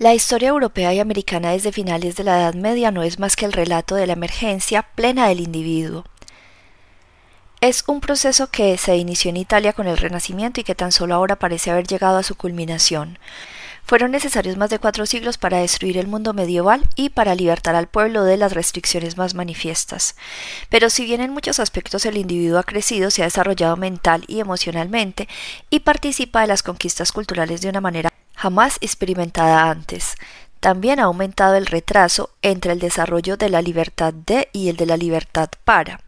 La historia europea y americana desde finales de la Edad Media no es más que el relato de la emergencia plena del individuo. Es un proceso que se inició en Italia con el Renacimiento y que tan solo ahora parece haber llegado a su culminación. Fueron necesarios más de cuatro siglos para destruir el mundo medieval y para libertar al pueblo de las restricciones más manifiestas. Pero si bien en muchos aspectos el individuo ha crecido, se ha desarrollado mental y emocionalmente y participa de las conquistas culturales de una manera jamás experimentada antes. También ha aumentado el retraso entre el desarrollo de la libertad de y el de la libertad para.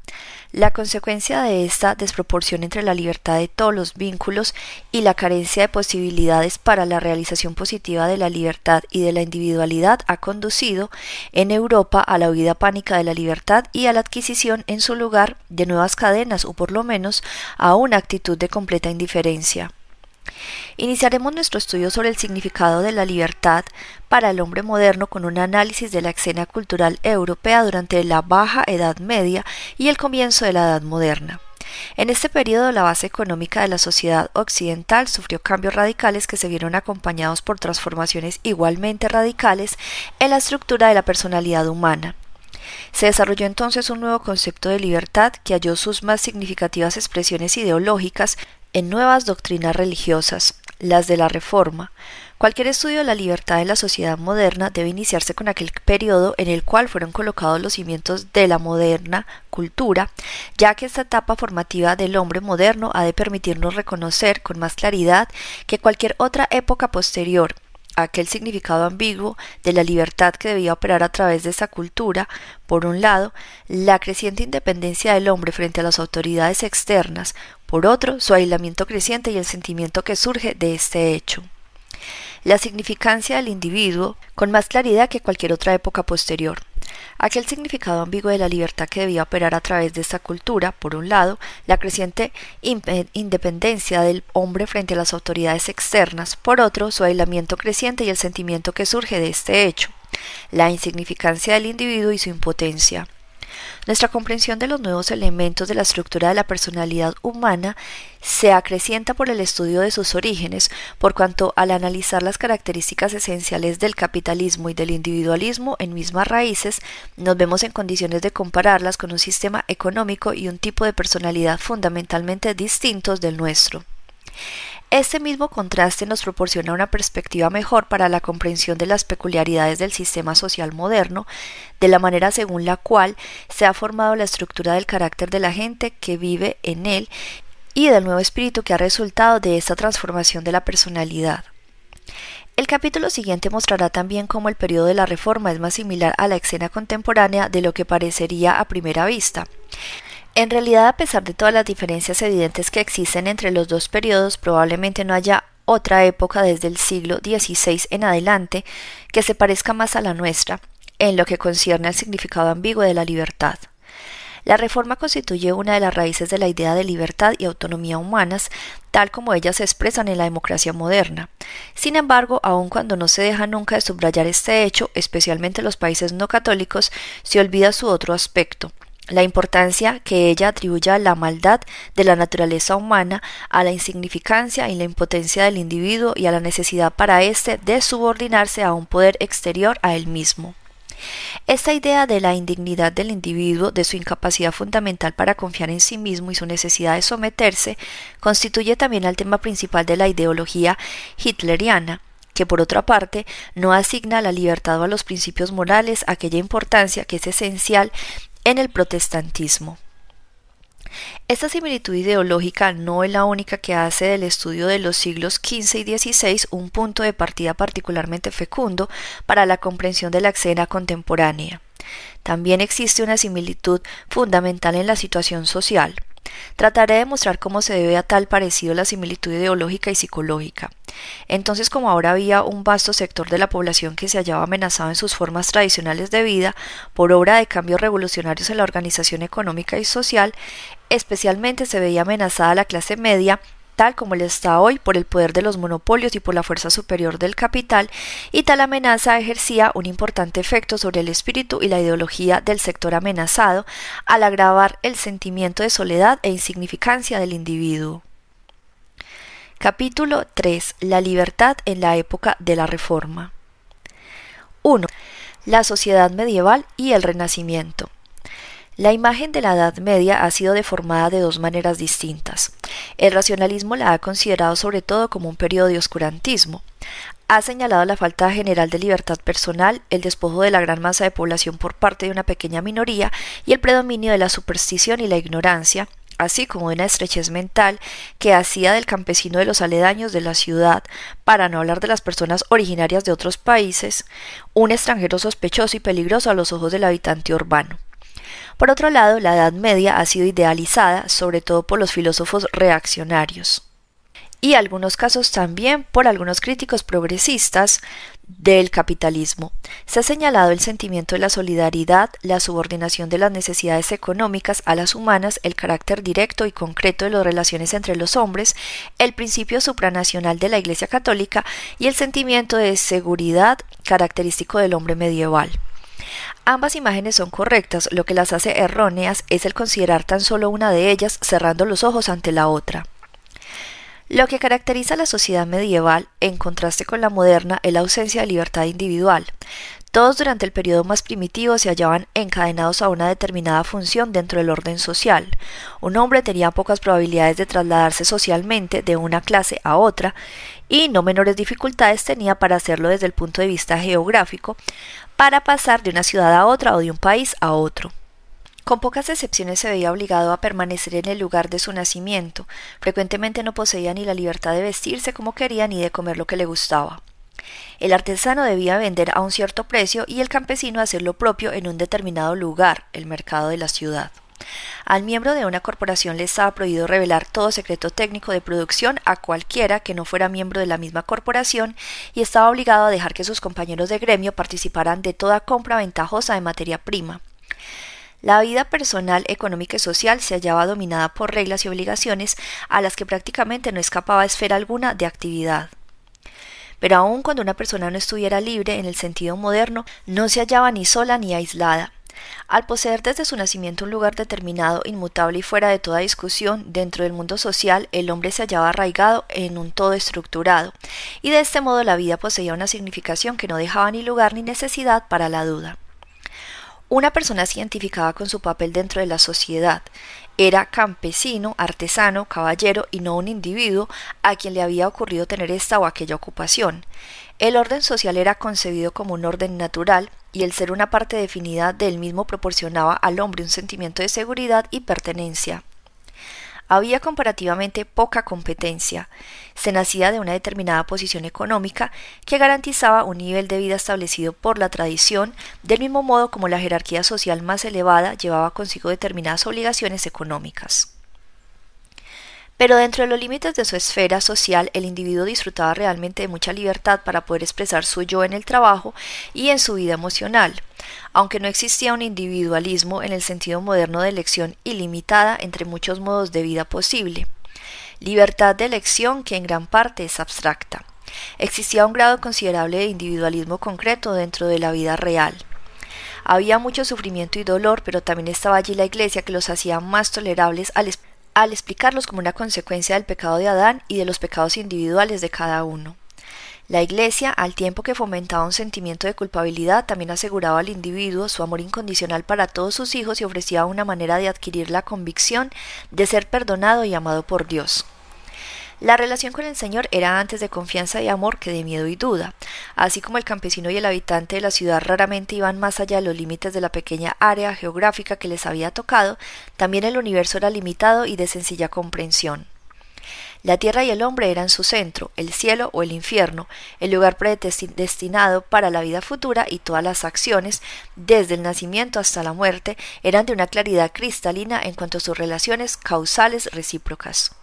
La consecuencia de esta desproporción entre la libertad de todos los vínculos y la carencia de posibilidades para la realización positiva de la libertad y de la individualidad ha conducido en Europa a la huida pánica de la libertad y a la adquisición en su lugar de nuevas cadenas o por lo menos a una actitud de completa indiferencia. Iniciaremos nuestro estudio sobre el significado de la libertad para el hombre moderno con un análisis de la escena cultural europea durante la Baja Edad Media y el comienzo de la Edad Moderna. En este periodo la base económica de la sociedad occidental sufrió cambios radicales que se vieron acompañados por transformaciones igualmente radicales en la estructura de la personalidad humana. Se desarrolló entonces un nuevo concepto de libertad que halló sus más significativas expresiones ideológicas en nuevas doctrinas religiosas, las de la Reforma. Cualquier estudio de la libertad de la sociedad moderna debe iniciarse con aquel periodo en el cual fueron colocados los cimientos de la moderna cultura, ya que esta etapa formativa del hombre moderno ha de permitirnos reconocer con más claridad que cualquier otra época posterior aquel significado ambiguo de la libertad que debía operar a través de esa cultura, por un lado, la creciente independencia del hombre frente a las autoridades externas, por otro, su aislamiento creciente y el sentimiento que surge de este hecho. La significancia del individuo con más claridad que cualquier otra época posterior. Aquel significado ambiguo de la libertad que debía operar a través de esta cultura, por un lado, la creciente independencia del hombre frente a las autoridades externas, por otro, su aislamiento creciente y el sentimiento que surge de este hecho, la insignificancia del individuo y su impotencia. Nuestra comprensión de los nuevos elementos de la estructura de la personalidad humana se acrecienta por el estudio de sus orígenes, por cuanto al analizar las características esenciales del capitalismo y del individualismo en mismas raíces, nos vemos en condiciones de compararlas con un sistema económico y un tipo de personalidad fundamentalmente distintos del nuestro. Este mismo contraste nos proporciona una perspectiva mejor para la comprensión de las peculiaridades del sistema social moderno, de la manera según la cual se ha formado la estructura del carácter de la gente que vive en él y del nuevo espíritu que ha resultado de esta transformación de la personalidad. El capítulo siguiente mostrará también cómo el periodo de la Reforma es más similar a la escena contemporánea de lo que parecería a primera vista. En realidad, a pesar de todas las diferencias evidentes que existen entre los dos periodos, probablemente no haya otra época desde el siglo XVI en adelante que se parezca más a la nuestra en lo que concierne al significado ambiguo de la libertad. La reforma constituye una de las raíces de la idea de libertad y autonomía humanas, tal como ellas se expresan en la democracia moderna. Sin embargo, aun cuando no se deja nunca de subrayar este hecho, especialmente en los países no católicos, se olvida su otro aspecto, la importancia que ella atribuye a la maldad de la naturaleza humana, a la insignificancia y la impotencia del individuo y a la necesidad para éste de subordinarse a un poder exterior a él mismo. Esta idea de la indignidad del individuo, de su incapacidad fundamental para confiar en sí mismo y su necesidad de someterse, constituye también el tema principal de la ideología hitleriana, que por otra parte no asigna a la libertad o a los principios morales aquella importancia que es esencial en el protestantismo. Esta similitud ideológica no es la única que hace del estudio de los siglos XV y XVI un punto de partida particularmente fecundo para la comprensión de la escena contemporánea. También existe una similitud fundamental en la situación social. Trataré de mostrar cómo se debe a tal parecido la similitud ideológica y psicológica. Entonces, como ahora había un vasto sector de la población que se hallaba amenazado en sus formas tradicionales de vida por obra de cambios revolucionarios en la organización económica y social, especialmente se veía amenazada la clase media tal como le está hoy por el poder de los monopolios y por la fuerza superior del capital, y tal amenaza ejercía un importante efecto sobre el espíritu y la ideología del sector amenazado, al agravar el sentimiento de soledad e insignificancia del individuo. Capítulo 3. La libertad en la época de la Reforma. 1. La sociedad medieval y el Renacimiento. La imagen de la Edad Media ha sido deformada de dos maneras distintas. El racionalismo la ha considerado sobre todo como un periodo de oscurantismo. Ha señalado la falta general de libertad personal, el despojo de la gran masa de población por parte de una pequeña minoría y el predominio de la superstición y la ignorancia, así como una estrechez mental que hacía del campesino de los aledaños de la ciudad, para no hablar de las personas originarias de otros países, un extranjero sospechoso y peligroso a los ojos del habitante urbano. Por otro lado, la Edad Media ha sido idealizada sobre todo por los filósofos reaccionarios y algunos casos también por algunos críticos progresistas del capitalismo. Se ha señalado el sentimiento de la solidaridad, la subordinación de las necesidades económicas a las humanas, el carácter directo y concreto de las relaciones entre los hombres, el principio supranacional de la Iglesia Católica y el sentimiento de seguridad característico del hombre medieval. Ambas imágenes son correctas, lo que las hace erróneas es el considerar tan solo una de ellas cerrando los ojos ante la otra. Lo que caracteriza a la sociedad medieval, en contraste con la moderna, es la ausencia de libertad individual. Todos durante el periodo más primitivo se hallaban encadenados a una determinada función dentro del orden social. Un hombre tenía pocas probabilidades de trasladarse socialmente de una clase a otra y no menores dificultades tenía para hacerlo desde el punto de vista geográfico, para pasar de una ciudad a otra o de un país a otro. Con pocas excepciones se veía obligado a permanecer en el lugar de su nacimiento. Frecuentemente no poseía ni la libertad de vestirse como quería ni de comer lo que le gustaba. El artesano debía vender a un cierto precio y el campesino hacer lo propio en un determinado lugar, el mercado de la ciudad. Al miembro de una corporación le estaba prohibido revelar todo secreto técnico de producción a cualquiera que no fuera miembro de la misma corporación y estaba obligado a dejar que sus compañeros de gremio participaran de toda compra ventajosa de materia prima. La vida personal, económica y social se hallaba dominada por reglas y obligaciones a las que prácticamente no escapaba esfera alguna de actividad. Pero aun cuando una persona no estuviera libre en el sentido moderno, no se hallaba ni sola ni aislada. Al poseer desde su nacimiento un lugar determinado, inmutable y fuera de toda discusión dentro del mundo social, el hombre se hallaba arraigado en un todo estructurado, y de este modo la vida poseía una significación que no dejaba ni lugar ni necesidad para la duda. Una persona se identificaba con su papel dentro de la sociedad. Era campesino, artesano, caballero y no un individuo a quien le había ocurrido tener esta o aquella ocupación. El orden social era concebido como un orden natural y el ser una parte definida del mismo proporcionaba al hombre un sentimiento de seguridad y pertenencia había comparativamente poca competencia. Se nacía de una determinada posición económica que garantizaba un nivel de vida establecido por la tradición, del mismo modo como la jerarquía social más elevada llevaba consigo determinadas obligaciones económicas. Pero dentro de los límites de su esfera social, el individuo disfrutaba realmente de mucha libertad para poder expresar su yo en el trabajo y en su vida emocional, aunque no existía un individualismo en el sentido moderno de elección ilimitada entre muchos modos de vida posible. Libertad de elección que en gran parte es abstracta. Existía un grado considerable de individualismo concreto dentro de la vida real. Había mucho sufrimiento y dolor, pero también estaba allí la Iglesia que los hacía más tolerables al al explicarlos como una consecuencia del pecado de Adán y de los pecados individuales de cada uno. La Iglesia, al tiempo que fomentaba un sentimiento de culpabilidad, también aseguraba al individuo su amor incondicional para todos sus hijos y ofrecía una manera de adquirir la convicción de ser perdonado y amado por Dios. La relación con el Señor era antes de confianza y amor que de miedo y duda. Así como el campesino y el habitante de la ciudad raramente iban más allá de los límites de la pequeña área geográfica que les había tocado, también el universo era limitado y de sencilla comprensión. La tierra y el hombre eran su centro, el cielo o el infierno, el lugar predestinado para la vida futura y todas las acciones, desde el nacimiento hasta la muerte, eran de una claridad cristalina en cuanto a sus relaciones causales recíprocas.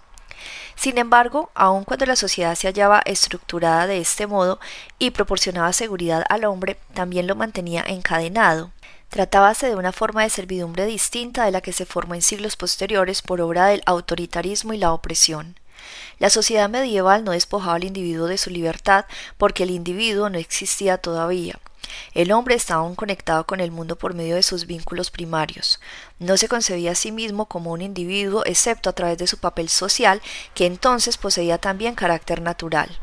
Sin embargo, aun cuando la sociedad se hallaba estructurada de este modo y proporcionaba seguridad al hombre, también lo mantenía encadenado. Tratábase de una forma de servidumbre distinta de la que se formó en siglos posteriores por obra del autoritarismo y la opresión. La sociedad medieval no despojaba al individuo de su libertad porque el individuo no existía todavía. El hombre estaba aún conectado con el mundo por medio de sus vínculos primarios. No se concebía a sí mismo como un individuo excepto a través de su papel social, que entonces poseía también carácter natural.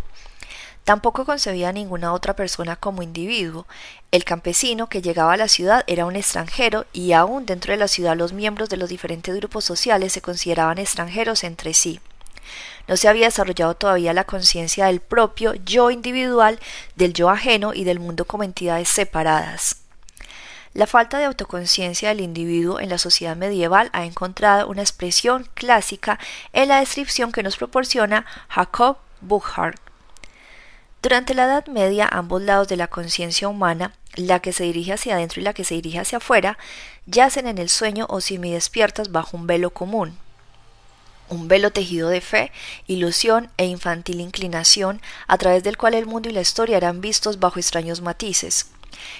Tampoco concebía a ninguna otra persona como individuo. El campesino que llegaba a la ciudad era un extranjero y aún dentro de la ciudad los miembros de los diferentes grupos sociales se consideraban extranjeros entre sí. No se había desarrollado todavía la conciencia del propio yo individual, del yo ajeno y del mundo como entidades separadas. La falta de autoconciencia del individuo en la sociedad medieval ha encontrado una expresión clásica en la descripción que nos proporciona Jacob Burckhardt durante la Edad Media, ambos lados de la conciencia humana, la que se dirige hacia adentro y la que se dirige hacia afuera, yacen en el sueño o despiertas bajo un velo común. Un velo tejido de fe, ilusión e infantil inclinación, a través del cual el mundo y la historia eran vistos bajo extraños matices.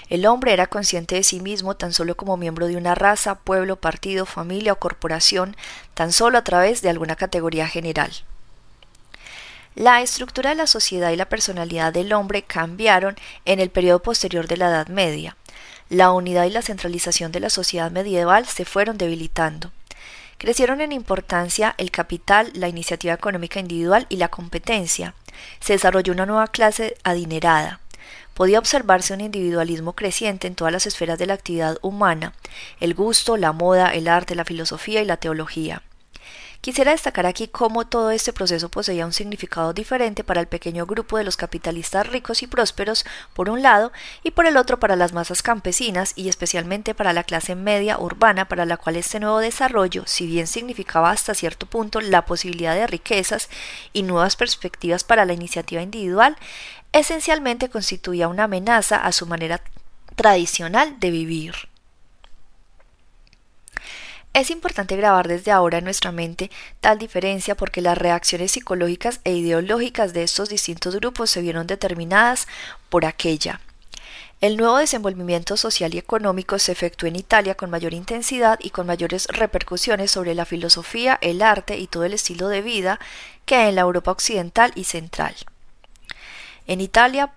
El hombre era consciente de sí mismo tan solo como miembro de una raza, pueblo, partido, familia o corporación, tan solo a través de alguna categoría general. La estructura de la sociedad y la personalidad del hombre cambiaron en el periodo posterior de la Edad Media. La unidad y la centralización de la sociedad medieval se fueron debilitando. Crecieron en importancia el capital, la iniciativa económica individual y la competencia. Se desarrolló una nueva clase adinerada. Podía observarse un individualismo creciente en todas las esferas de la actividad humana, el gusto, la moda, el arte, la filosofía y la teología. Quisiera destacar aquí cómo todo este proceso poseía un significado diferente para el pequeño grupo de los capitalistas ricos y prósperos, por un lado, y por el otro para las masas campesinas y especialmente para la clase media urbana para la cual este nuevo desarrollo, si bien significaba hasta cierto punto la posibilidad de riquezas y nuevas perspectivas para la iniciativa individual, esencialmente constituía una amenaza a su manera tradicional de vivir. Es importante grabar desde ahora en nuestra mente tal diferencia porque las reacciones psicológicas e ideológicas de estos distintos grupos se vieron determinadas por aquella. El nuevo desenvolvimiento social y económico se efectuó en Italia con mayor intensidad y con mayores repercusiones sobre la filosofía, el arte y todo el estilo de vida que en la Europa occidental y central. En Italia,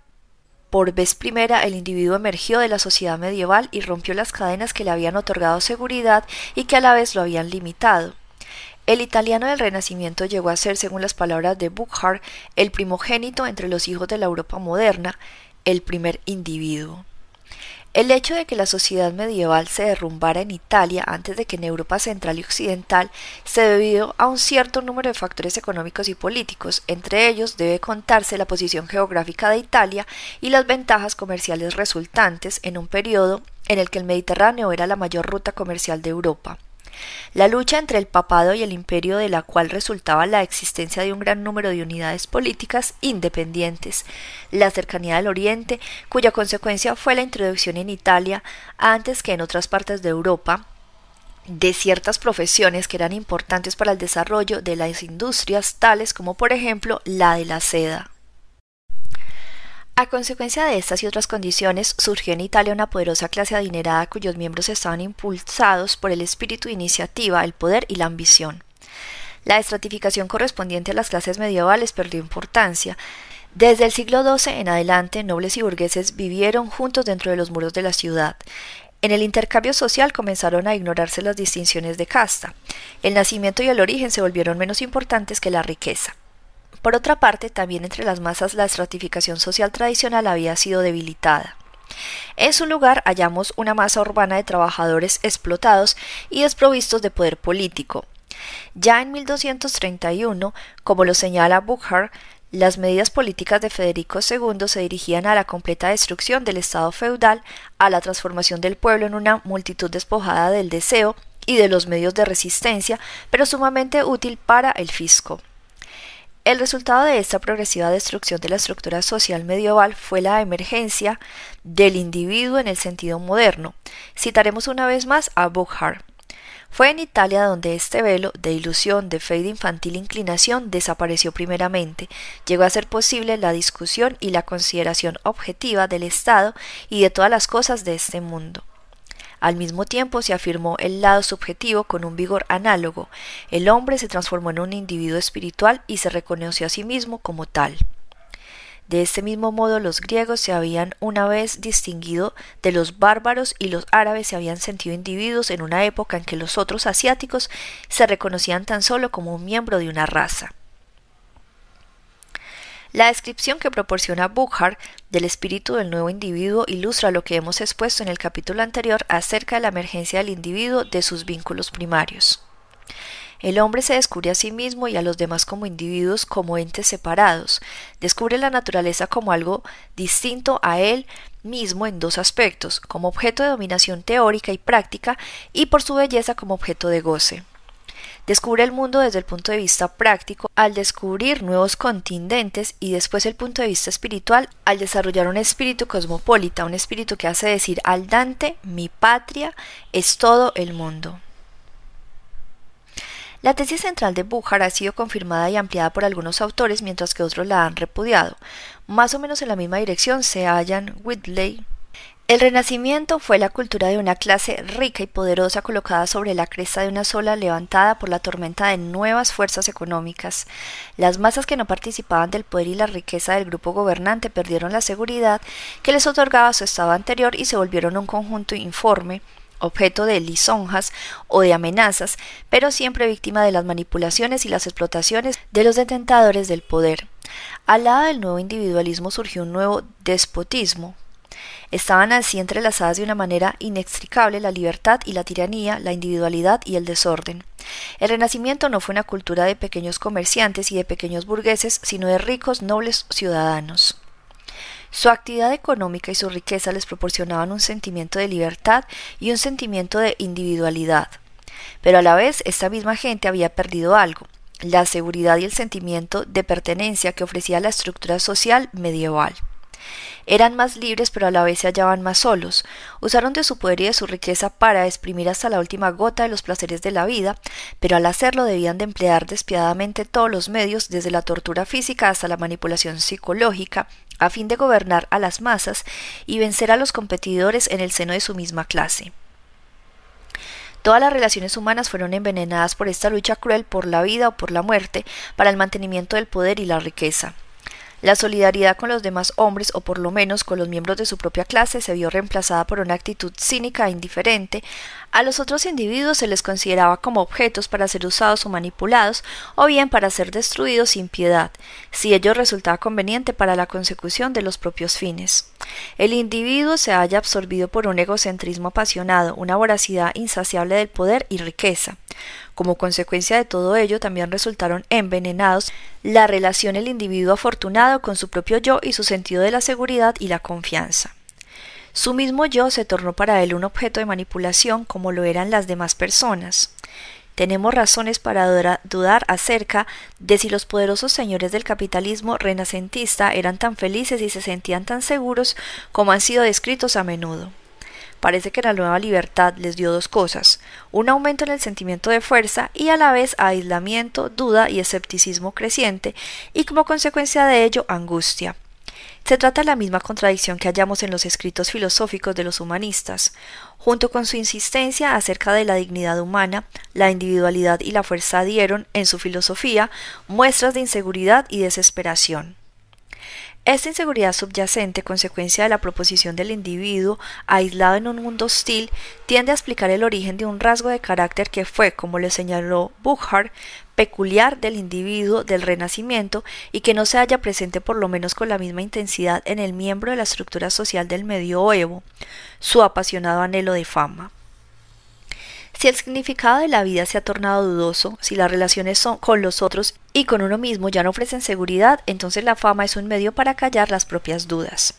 por vez primera el individuo emergió de la sociedad medieval y rompió las cadenas que le habían otorgado seguridad y que a la vez lo habían limitado. El italiano del Renacimiento llegó a ser, según las palabras de Burckhardt, el primogénito entre los hijos de la Europa moderna, el primer individuo. El hecho de que la sociedad medieval se derrumbara en Italia antes de que en Europa central y occidental se debió a un cierto número de factores económicos y políticos, entre ellos debe contarse la posición geográfica de Italia y las ventajas comerciales resultantes en un periodo en el que el Mediterráneo era la mayor ruta comercial de Europa. La lucha entre el papado y el imperio de la cual resultaba la existencia de un gran número de unidades políticas independientes, la cercanía del Oriente, cuya consecuencia fue la introducción en Italia, antes que en otras partes de Europa, de ciertas profesiones que eran importantes para el desarrollo de las industrias tales como por ejemplo la de la seda. A consecuencia de estas y otras condiciones, surgió en Italia una poderosa clase adinerada cuyos miembros estaban impulsados por el espíritu de iniciativa, el poder y la ambición. La estratificación correspondiente a las clases medievales perdió importancia. Desde el siglo XII en adelante, nobles y burgueses vivieron juntos dentro de los muros de la ciudad. En el intercambio social comenzaron a ignorarse las distinciones de casta. El nacimiento y el origen se volvieron menos importantes que la riqueza. Por otra parte, también entre las masas la estratificación social tradicional había sido debilitada. En su lugar hallamos una masa urbana de trabajadores explotados y desprovistos de poder político. Ya en 1231, como lo señala Burckhardt, las medidas políticas de Federico II se dirigían a la completa destrucción del Estado feudal, a la transformación del pueblo en una multitud despojada del deseo y de los medios de resistencia, pero sumamente útil para el fisco. El resultado de esta progresiva destrucción de la estructura social medieval fue la emergencia del individuo en el sentido moderno. Citaremos una vez más a Burckhardt. Fue en Italia donde este velo de ilusión, de fe y de infantil inclinación desapareció primeramente. Llegó a ser posible la discusión y la consideración objetiva del Estado y de todas las cosas de este mundo. Al mismo tiempo se afirmó el lado subjetivo con un vigor análogo. El hombre se transformó en un individuo espiritual y se reconoció a sí mismo como tal. De este mismo modo los griegos se habían una vez distinguido de los bárbaros y los árabes se habían sentido individuos en una época en que los otros asiáticos se reconocían tan solo como un miembro de una raza. La descripción que proporciona Buchar del espíritu del nuevo individuo ilustra lo que hemos expuesto en el capítulo anterior acerca de la emergencia del individuo de sus vínculos primarios. El hombre se descubre a sí mismo y a los demás como individuos, como entes separados. Descubre la naturaleza como algo distinto a él mismo en dos aspectos, como objeto de dominación teórica y práctica y por su belleza como objeto de goce. Descubre el mundo desde el punto de vista práctico al descubrir nuevos contingentes y después el punto de vista espiritual al desarrollar un espíritu cosmopolita, un espíritu que hace decir al Dante, mi patria es todo el mundo. La tesis central de Bujar ha sido confirmada y ampliada por algunos autores, mientras que otros la han repudiado. Más o menos en la misma dirección se hallan Whitley. El Renacimiento fue la cultura de una clase rica y poderosa colocada sobre la cresta de una sola levantada por la tormenta de nuevas fuerzas económicas. Las masas que no participaban del poder y la riqueza del grupo gobernante perdieron la seguridad que les otorgaba su estado anterior y se volvieron un conjunto informe, objeto de lisonjas o de amenazas, pero siempre víctima de las manipulaciones y las explotaciones de los detentadores del poder. Al lado del nuevo individualismo surgió un nuevo despotismo. Estaban así entrelazadas de una manera inextricable la libertad y la tiranía, la individualidad y el desorden. El Renacimiento no fue una cultura de pequeños comerciantes y de pequeños burgueses, sino de ricos, nobles ciudadanos. Su actividad económica y su riqueza les proporcionaban un sentimiento de libertad y un sentimiento de individualidad. Pero a la vez esta misma gente había perdido algo, la seguridad y el sentimiento de pertenencia que ofrecía la estructura social medieval. Eran más libres pero a la vez se hallaban más solos. Usaron de su poder y de su riqueza para exprimir hasta la última gota de los placeres de la vida, pero al hacerlo debían de emplear despiadadamente todos los medios, desde la tortura física hasta la manipulación psicológica, a fin de gobernar a las masas y vencer a los competidores en el seno de su misma clase. Todas las relaciones humanas fueron envenenadas por esta lucha cruel por la vida o por la muerte para el mantenimiento del poder y la riqueza. La solidaridad con los demás hombres, o por lo menos con los miembros de su propia clase, se vio reemplazada por una actitud cínica e indiferente. A los otros individuos se les consideraba como objetos para ser usados o manipulados, o bien para ser destruidos sin piedad, si ello resultaba conveniente para la consecución de los propios fines. El individuo se halla absorbido por un egocentrismo apasionado, una voracidad insaciable del poder y riqueza. Como consecuencia de todo ello, también resultaron envenenados la relación el individuo afortunado con su propio yo y su sentido de la seguridad y la confianza. Su mismo yo se tornó para él un objeto de manipulación como lo eran las demás personas. Tenemos razones para dudar acerca de si los poderosos señores del capitalismo renacentista eran tan felices y se sentían tan seguros como han sido descritos a menudo. Parece que la nueva libertad les dio dos cosas, un aumento en el sentimiento de fuerza y a la vez aislamiento, duda y escepticismo creciente, y como consecuencia de ello angustia. Se trata de la misma contradicción que hallamos en los escritos filosóficos de los humanistas. Junto con su insistencia acerca de la dignidad humana, la individualidad y la fuerza dieron, en su filosofía, muestras de inseguridad y desesperación. Esta inseguridad subyacente, consecuencia de la proposición del individuo aislado en un mundo hostil, tiende a explicar el origen de un rasgo de carácter que fue, como le señaló Buchard, peculiar del individuo del Renacimiento y que no se halla presente por lo menos con la misma intensidad en el miembro de la estructura social del medioevo, su apasionado anhelo de fama. Si el significado de la vida se ha tornado dudoso, si las relaciones son con los otros y con uno mismo ya no ofrecen seguridad, entonces la fama es un medio para callar las propias dudas.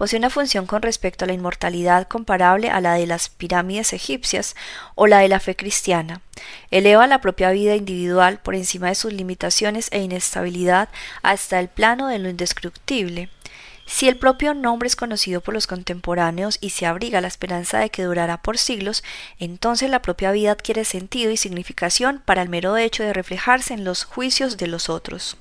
Posee una función con respecto a la inmortalidad comparable a la de las pirámides egipcias o la de la fe cristiana. Eleva la propia vida individual por encima de sus limitaciones e inestabilidad hasta el plano de lo indestructible. Si el propio nombre es conocido por los contemporáneos y se abriga la esperanza de que durará por siglos, entonces la propia vida adquiere sentido y significación para el mero hecho de reflejarse en los juicios de los otros.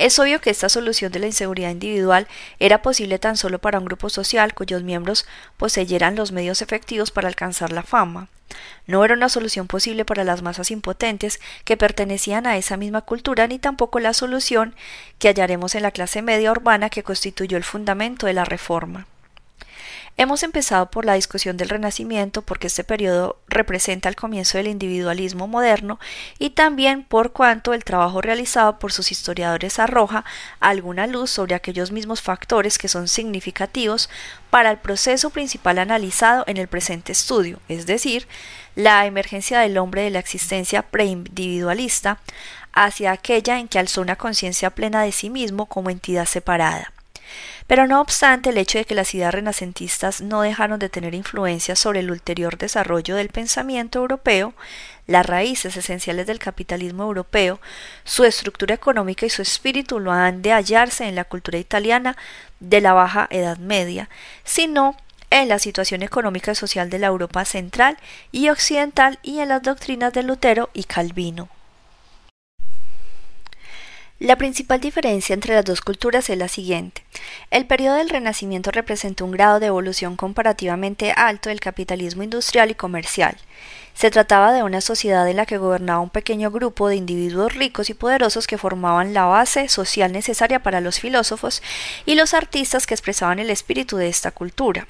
Es obvio que esta solución de la inseguridad individual era posible tan solo para un grupo social cuyos miembros poseyeran los medios efectivos para alcanzar la fama. No era una solución posible para las masas impotentes que pertenecían a esa misma cultura, ni tampoco la solución que hallaremos en la clase media urbana que constituyó el fundamento de la reforma. Hemos empezado por la discusión del Renacimiento porque este periodo representa el comienzo del individualismo moderno y también por cuanto el trabajo realizado por sus historiadores arroja alguna luz sobre aquellos mismos factores que son significativos para el proceso principal analizado en el presente estudio, es decir, la emergencia del hombre de la existencia preindividualista hacia aquella en que alzó una conciencia plena de sí mismo como entidad separada. Pero no obstante, el hecho de que las ideas renacentistas no dejaron de tener influencia sobre el ulterior desarrollo del pensamiento europeo, las raíces esenciales del capitalismo europeo, su estructura económica y su espíritu lo han de hallarse en la cultura italiana de la Baja Edad Media, sino en la situación económica y social de la Europa central y occidental y en las doctrinas de Lutero y Calvino. La principal diferencia entre las dos culturas es la siguiente. El periodo del Renacimiento representa un grado de evolución comparativamente alto del capitalismo industrial y comercial. Se trataba de una sociedad en la que gobernaba un pequeño grupo de individuos ricos y poderosos que formaban la base social necesaria para los filósofos y los artistas que expresaban el espíritu de esta cultura.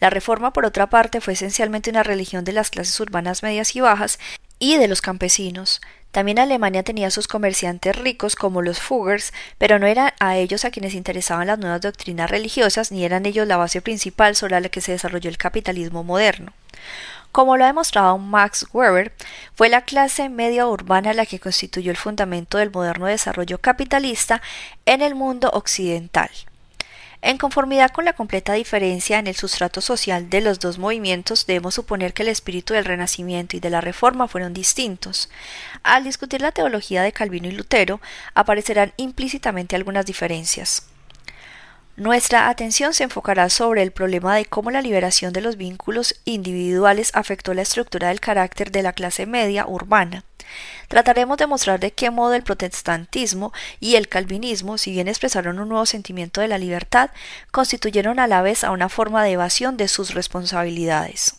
La reforma, por otra parte, fue esencialmente una religión de las clases urbanas medias y bajas y de los campesinos. También Alemania tenía sus comerciantes ricos como los Fuggers, pero no eran a ellos a quienes interesaban las nuevas doctrinas religiosas, ni eran ellos la base principal sobre la que se desarrolló el capitalismo moderno. Como lo ha demostrado Max Weber, fue la clase media urbana la que constituyó el fundamento del moderno desarrollo capitalista en el mundo occidental. En conformidad con la completa diferencia en el sustrato social de los dos movimientos, debemos suponer que el espíritu del Renacimiento y de la Reforma fueron distintos. Al discutir la teología de Calvino y Lutero, aparecerán implícitamente algunas diferencias. Nuestra atención se enfocará sobre el problema de cómo la liberación de los vínculos individuales afectó la estructura del carácter de la clase media urbana. Trataremos de mostrar de qué modo el protestantismo y el calvinismo, si bien expresaron un nuevo sentimiento de la libertad, constituyeron a la vez a una forma de evasión de sus responsabilidades.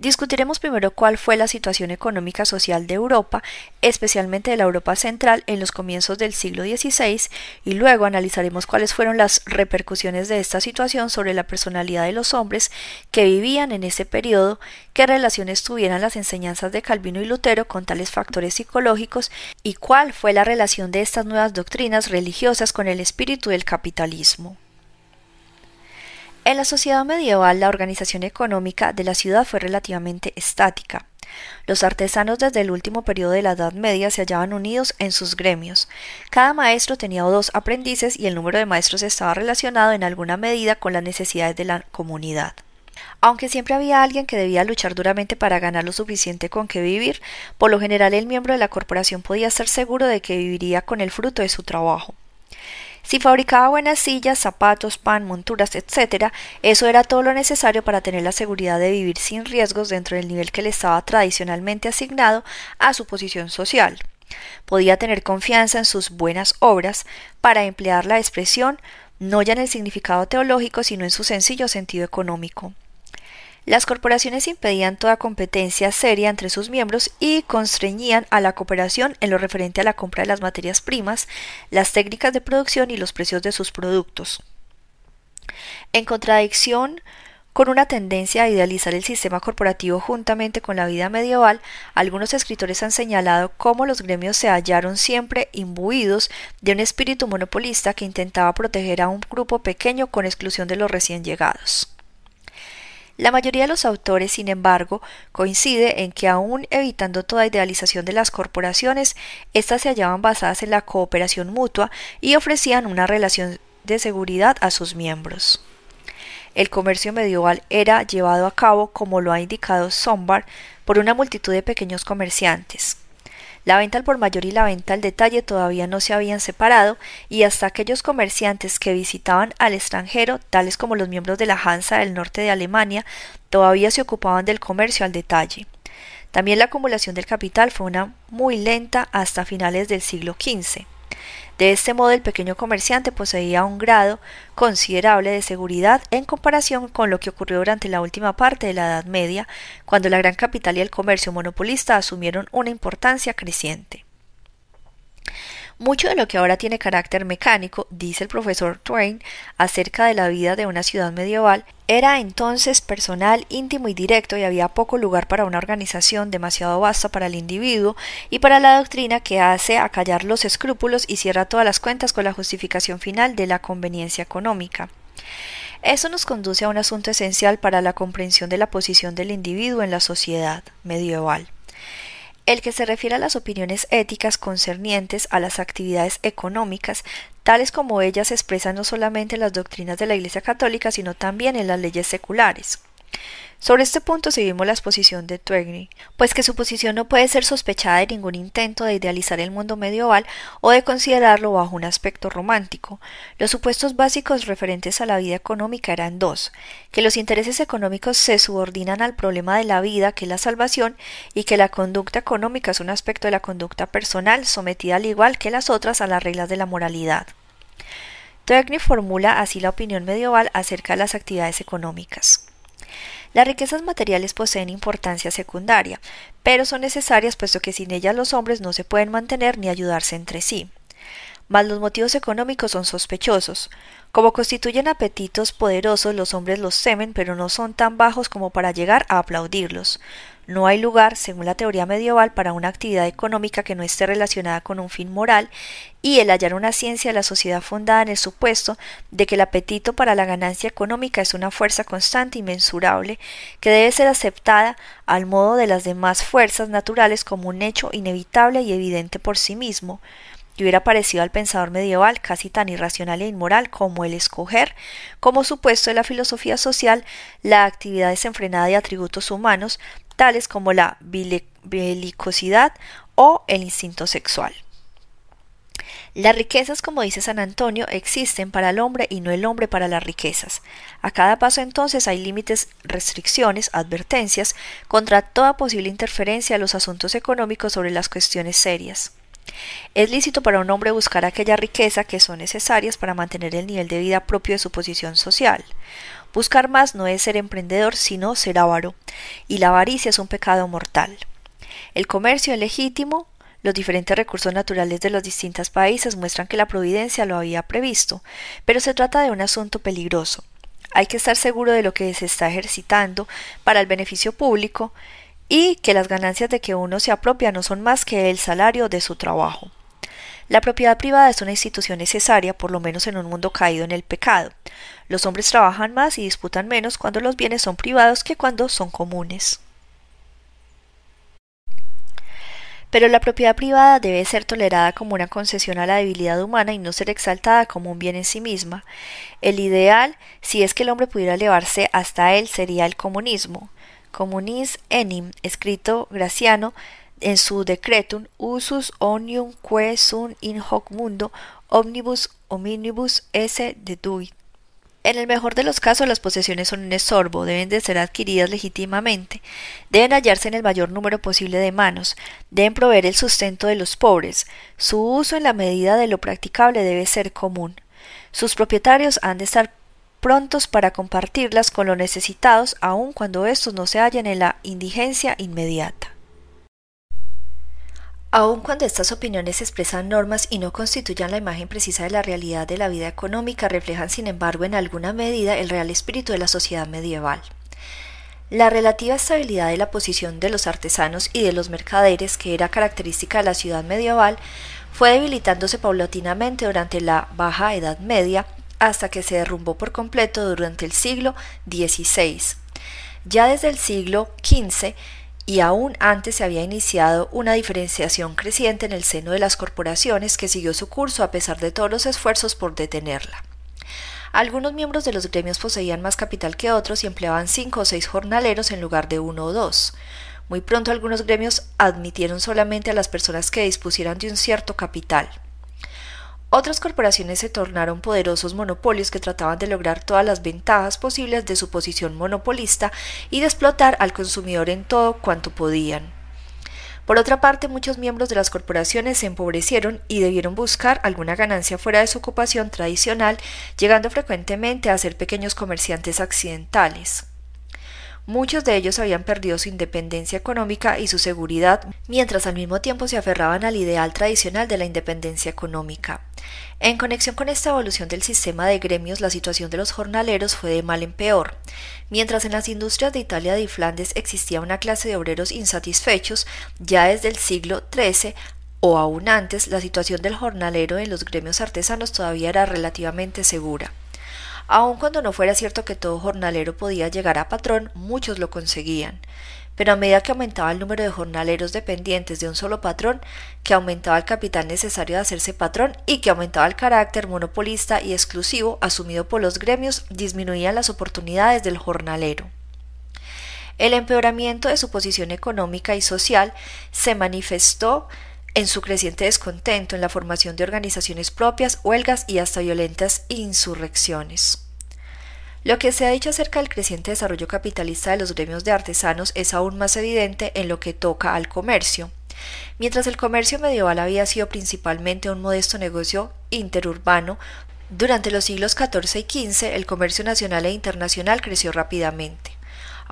Discutiremos primero cuál fue la situación económica social de Europa, especialmente de la Europa central en los comienzos del siglo XVI, y luego analizaremos cuáles fueron las repercusiones de esta situación sobre la personalidad de los hombres que vivían en ese periodo, qué relaciones tuvieran las enseñanzas de Calvino y Lutero con tales factores psicológicos y cuál fue la relación de estas nuevas doctrinas religiosas con el espíritu del capitalismo. En la sociedad medieval, la organización económica de la ciudad fue relativamente estática. Los artesanos desde el último periodo de la Edad Media se hallaban unidos en sus gremios. Cada maestro tenía dos aprendices y el número de maestros estaba relacionado en alguna medida con las necesidades de la comunidad. Aunque siempre había alguien que debía luchar duramente para ganar lo suficiente con que vivir, por lo general el miembro de la corporación podía estar seguro de que viviría con el fruto de su trabajo. Si fabricaba buenas sillas, zapatos, pan, monturas, etc., eso era todo lo necesario para tener la seguridad de vivir sin riesgos dentro del nivel que le estaba tradicionalmente asignado a su posición social. Podía tener confianza en sus buenas obras para emplear la expresión no ya en el significado teológico, sino en su sencillo sentido económico. Las corporaciones impedían toda competencia seria entre sus miembros y constreñían a la cooperación en lo referente a la compra de las materias primas, las técnicas de producción y los precios de sus productos. En contradicción con una tendencia a idealizar el sistema corporativo juntamente con la vida medieval, algunos escritores han señalado cómo los gremios se hallaron siempre imbuidos de un espíritu monopolista que intentaba proteger a un grupo pequeño con exclusión de los recién llegados. La mayoría de los autores, sin embargo, coincide en que aun evitando toda idealización de las corporaciones, éstas se hallaban basadas en la cooperación mutua y ofrecían una relación de seguridad a sus miembros. El comercio medieval era llevado a cabo, como lo ha indicado Sombar, por una multitud de pequeños comerciantes. La venta al por mayor y la venta al detalle todavía no se habían separado y hasta aquellos comerciantes que visitaban al extranjero, tales como los miembros de la Hansa del norte de Alemania, todavía se ocupaban del comercio al detalle. También la acumulación del capital fue una muy lenta hasta finales del siglo XV. De este modo, el pequeño comerciante poseía un grado considerable de seguridad en comparación con lo que ocurrió durante la última parte de la Edad Media, cuando la gran capital y el comercio monopolista asumieron una importancia creciente. Mucho de lo que ahora tiene carácter mecánico, dice el profesor Twain, acerca de la vida de una ciudad medieval, era entonces personal, íntimo y directo y había poco lugar para una organización demasiado vasta para el individuo y para la doctrina que hace acallar los escrúpulos y cierra todas las cuentas con la justificación final de la conveniencia económica. Eso nos conduce a un asunto esencial para la comprensión de la posición del individuo en la sociedad medieval el que se refiere a las opiniones éticas concernientes a las actividades económicas, tales como ellas se expresan no solamente en las doctrinas de la Iglesia Católica, sino también en las leyes seculares. Sobre este punto seguimos la exposición de Twegny, pues que su posición no puede ser sospechada de ningún intento de idealizar el mundo medieval o de considerarlo bajo un aspecto romántico. Los supuestos básicos referentes a la vida económica eran dos, que los intereses económicos se subordinan al problema de la vida, que es la salvación, y que la conducta económica es un aspecto de la conducta personal sometida al igual que las otras a las reglas de la moralidad. Twegny formula así la opinión medieval acerca de las actividades económicas. Las riquezas materiales poseen importancia secundaria, pero son necesarias puesto que sin ellas los hombres no se pueden mantener ni ayudarse entre sí. Mas los motivos económicos son sospechosos. Como constituyen apetitos poderosos, los hombres los temen, pero no son tan bajos como para llegar a aplaudirlos. No hay lugar, según la teoría medieval, para una actividad económica que no esté relacionada con un fin moral, y el hallar una ciencia de la sociedad fundada en el supuesto de que el apetito para la ganancia económica es una fuerza constante y mensurable, que debe ser aceptada al modo de las demás fuerzas naturales como un hecho inevitable y evidente por sí mismo, y hubiera parecido al pensador medieval casi tan irracional e inmoral como el escoger, como supuesto de la filosofía social, la actividad desenfrenada de atributos humanos, tales como la belicosidad o el instinto sexual. Las riquezas, como dice San Antonio, existen para el hombre y no el hombre para las riquezas. A cada paso entonces hay límites, restricciones, advertencias contra toda posible interferencia a los asuntos económicos sobre las cuestiones serias. Es lícito para un hombre buscar aquella riqueza que son necesarias para mantener el nivel de vida propio de su posición social. Buscar más no es ser emprendedor, sino ser avaro, y la avaricia es un pecado mortal. El comercio es legítimo, los diferentes recursos naturales de los distintos países muestran que la providencia lo había previsto, pero se trata de un asunto peligroso. Hay que estar seguro de lo que se está ejercitando para el beneficio público y que las ganancias de que uno se apropia no son más que el salario de su trabajo. La propiedad privada es una institución necesaria, por lo menos en un mundo caído en el pecado. Los hombres trabajan más y disputan menos cuando los bienes son privados que cuando son comunes. Pero la propiedad privada debe ser tolerada como una concesión a la debilidad humana y no ser exaltada como un bien en sí misma. El ideal, si es que el hombre pudiera elevarse hasta él, sería el comunismo. Comunis enim, escrito Graciano, en su decretum usus onium que sunt in hoc mundo omnibus omnibus esse deduit. En el mejor de los casos las posesiones son un estorbo, deben de ser adquiridas legítimamente, deben hallarse en el mayor número posible de manos, deben proveer el sustento de los pobres, su uso en la medida de lo practicable debe ser común. Sus propietarios han de estar prontos para compartirlas con los necesitados aun cuando éstos no se hallen en la indigencia inmediata. Aun cuando estas opiniones expresan normas y no constituyan la imagen precisa de la realidad de la vida económica, reflejan sin embargo en alguna medida el real espíritu de la sociedad medieval. La relativa estabilidad de la posición de los artesanos y de los mercaderes, que era característica de la ciudad medieval, fue debilitándose paulatinamente durante la Baja Edad Media hasta que se derrumbó por completo durante el siglo XVI. Ya desde el siglo XV y aún antes se había iniciado una diferenciación creciente en el seno de las corporaciones que siguió su curso a pesar de todos los esfuerzos por detenerla. Algunos miembros de los gremios poseían más capital que otros y empleaban cinco o seis jornaleros en lugar de uno o dos. Muy pronto algunos gremios admitieron solamente a las personas que dispusieran de un cierto capital. Otras corporaciones se tornaron poderosos monopolios que trataban de lograr todas las ventajas posibles de su posición monopolista y de explotar al consumidor en todo cuanto podían. Por otra parte, muchos miembros de las corporaciones se empobrecieron y debieron buscar alguna ganancia fuera de su ocupación tradicional, llegando frecuentemente a ser pequeños comerciantes accidentales. Muchos de ellos habían perdido su independencia económica y su seguridad, mientras al mismo tiempo se aferraban al ideal tradicional de la independencia económica. En conexión con esta evolución del sistema de gremios, la situación de los jornaleros fue de mal en peor. Mientras en las industrias de Italia y Flandes existía una clase de obreros insatisfechos, ya desde el siglo XIII o aún antes, la situación del jornalero en los gremios artesanos todavía era relativamente segura. Aun cuando no fuera cierto que todo jornalero podía llegar a patrón, muchos lo conseguían. Pero a medida que aumentaba el número de jornaleros dependientes de un solo patrón, que aumentaba el capital necesario de hacerse patrón y que aumentaba el carácter monopolista y exclusivo asumido por los gremios, disminuían las oportunidades del jornalero. El empeoramiento de su posición económica y social se manifestó en su creciente descontento, en la formación de organizaciones propias, huelgas y hasta violentas insurrecciones. Lo que se ha dicho acerca del creciente desarrollo capitalista de los gremios de artesanos es aún más evidente en lo que toca al comercio. Mientras el comercio medieval había sido principalmente un modesto negocio interurbano, durante los siglos XIV y XV el comercio nacional e internacional creció rápidamente.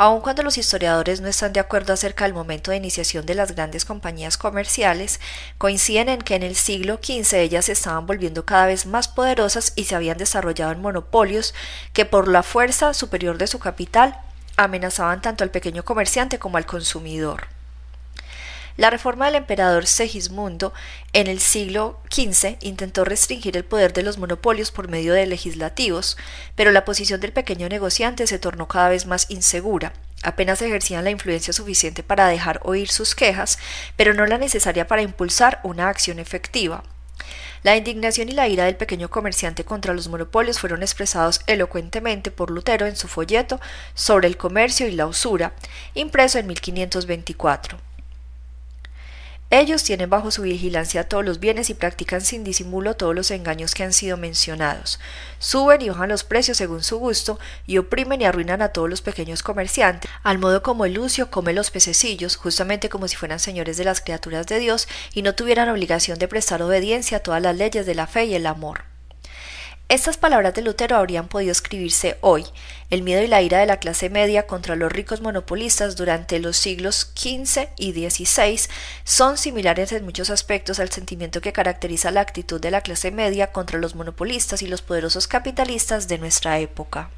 Aun cuando los historiadores no están de acuerdo acerca del momento de iniciación de las grandes compañías comerciales, coinciden en que en el siglo XV ellas se estaban volviendo cada vez más poderosas y se habían desarrollado en monopolios que por la fuerza superior de su capital amenazaban tanto al pequeño comerciante como al consumidor. La reforma del emperador Segismundo en el siglo XV intentó restringir el poder de los monopolios por medio de legislativos, pero la posición del pequeño negociante se tornó cada vez más insegura. Apenas ejercían la influencia suficiente para dejar oír sus quejas, pero no la necesaria para impulsar una acción efectiva. La indignación y la ira del pequeño comerciante contra los monopolios fueron expresados elocuentemente por Lutero en su folleto sobre el comercio y la usura, impreso en 1524. Ellos tienen bajo su vigilancia todos los bienes y practican sin disimulo todos los engaños que han sido mencionados. Suben y bajan los precios según su gusto y oprimen y arruinan a todos los pequeños comerciantes, al modo como el lucio come los pececillos, justamente como si fueran señores de las criaturas de Dios y no tuvieran obligación de prestar obediencia a todas las leyes de la fe y el amor. Estas palabras de Lutero habrían podido escribirse hoy, el miedo y la ira de la clase media contra los ricos monopolistas durante los siglos XV y XVI son similares en muchos aspectos al sentimiento que caracteriza la actitud de la clase media contra los monopolistas y los poderosos capitalistas de nuestra época.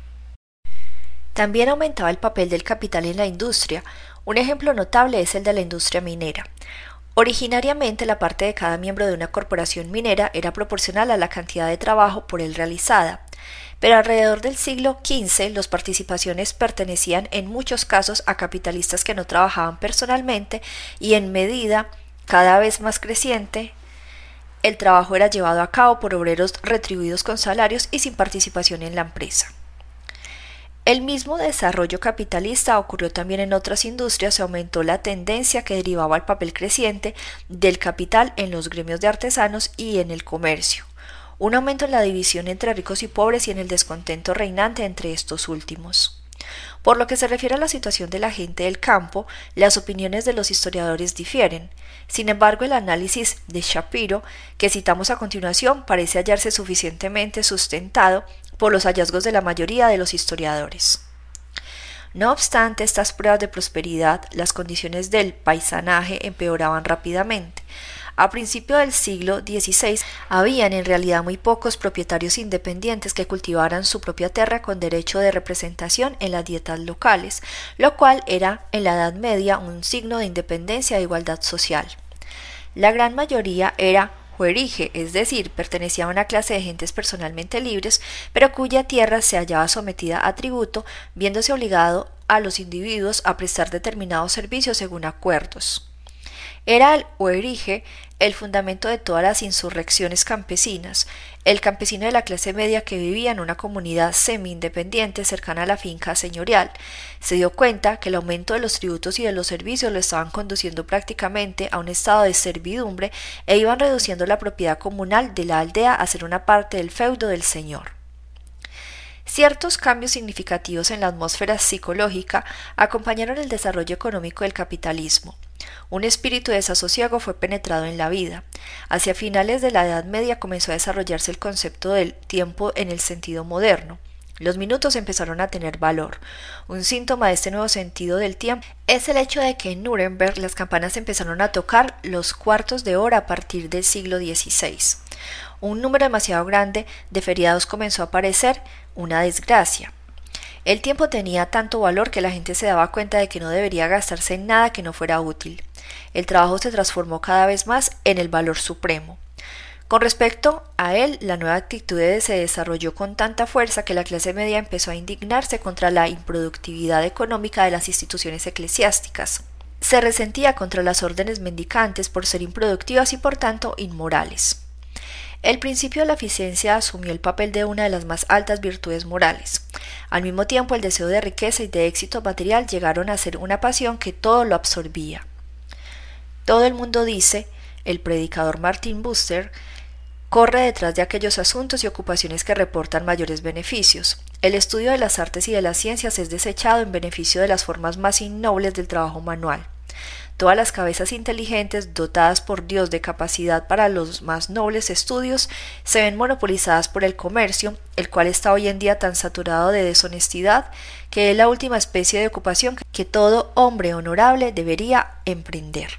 También aumentaba el papel del capital en la industria. Un ejemplo notable es el de la industria minera. Originariamente la parte de cada miembro de una corporación minera era proporcional a la cantidad de trabajo por él realizada, pero alrededor del siglo XV las participaciones pertenecían en muchos casos a capitalistas que no trabajaban personalmente y en medida cada vez más creciente el trabajo era llevado a cabo por obreros retribuidos con salarios y sin participación en la empresa. El mismo desarrollo capitalista ocurrió también en otras industrias y aumentó la tendencia que derivaba al papel creciente del capital en los gremios de artesanos y en el comercio, un aumento en la división entre ricos y pobres y en el descontento reinante entre estos últimos. Por lo que se refiere a la situación de la gente del campo, las opiniones de los historiadores difieren. Sin embargo, el análisis de Shapiro, que citamos a continuación, parece hallarse suficientemente sustentado por los hallazgos de la mayoría de los historiadores. No obstante estas pruebas de prosperidad, las condiciones del paisanaje empeoraban rápidamente. A principios del siglo XVI habían en realidad muy pocos propietarios independientes que cultivaran su propia tierra con derecho de representación en las dietas locales, lo cual era en la Edad Media un signo de independencia e igualdad social. La gran mayoría era es decir, pertenecía a una clase de gentes personalmente libres, pero cuya tierra se hallaba sometida a tributo, viéndose obligado a los individuos a prestar determinados servicios según acuerdos. Era el oerige el fundamento de todas las insurrecciones campesinas, el campesino de la clase media que vivía en una comunidad semi-independiente cercana a la finca señorial, se dio cuenta que el aumento de los tributos y de los servicios lo estaban conduciendo prácticamente a un estado de servidumbre e iban reduciendo la propiedad comunal de la aldea a ser una parte del feudo del señor. Ciertos cambios significativos en la atmósfera psicológica acompañaron el desarrollo económico del capitalismo. Un espíritu de desasosiego fue penetrado en la vida. Hacia finales de la Edad Media comenzó a desarrollarse el concepto del tiempo en el sentido moderno. Los minutos empezaron a tener valor. Un síntoma de este nuevo sentido del tiempo es el hecho de que en Nuremberg las campanas empezaron a tocar los cuartos de hora a partir del siglo XVI. Un número demasiado grande de feriados comenzó a aparecer, una desgracia. El tiempo tenía tanto valor que la gente se daba cuenta de que no debería gastarse en nada que no fuera útil. El trabajo se transformó cada vez más en el valor supremo. Con respecto a él, la nueva actitud se desarrolló con tanta fuerza que la clase media empezó a indignarse contra la improductividad económica de las instituciones eclesiásticas. Se resentía contra las órdenes mendicantes por ser improductivas y por tanto inmorales. El principio de la eficiencia asumió el papel de una de las más altas virtudes morales. Al mismo tiempo, el deseo de riqueza y de éxito material llegaron a ser una pasión que todo lo absorbía. Todo el mundo dice, el predicador Martin Buster, corre detrás de aquellos asuntos y ocupaciones que reportan mayores beneficios. El estudio de las artes y de las ciencias es desechado en beneficio de las formas más innobles del trabajo manual. Todas las cabezas inteligentes, dotadas por Dios de capacidad para los más nobles estudios, se ven monopolizadas por el comercio, el cual está hoy en día tan saturado de deshonestidad que es la última especie de ocupación que todo hombre honorable debería emprender.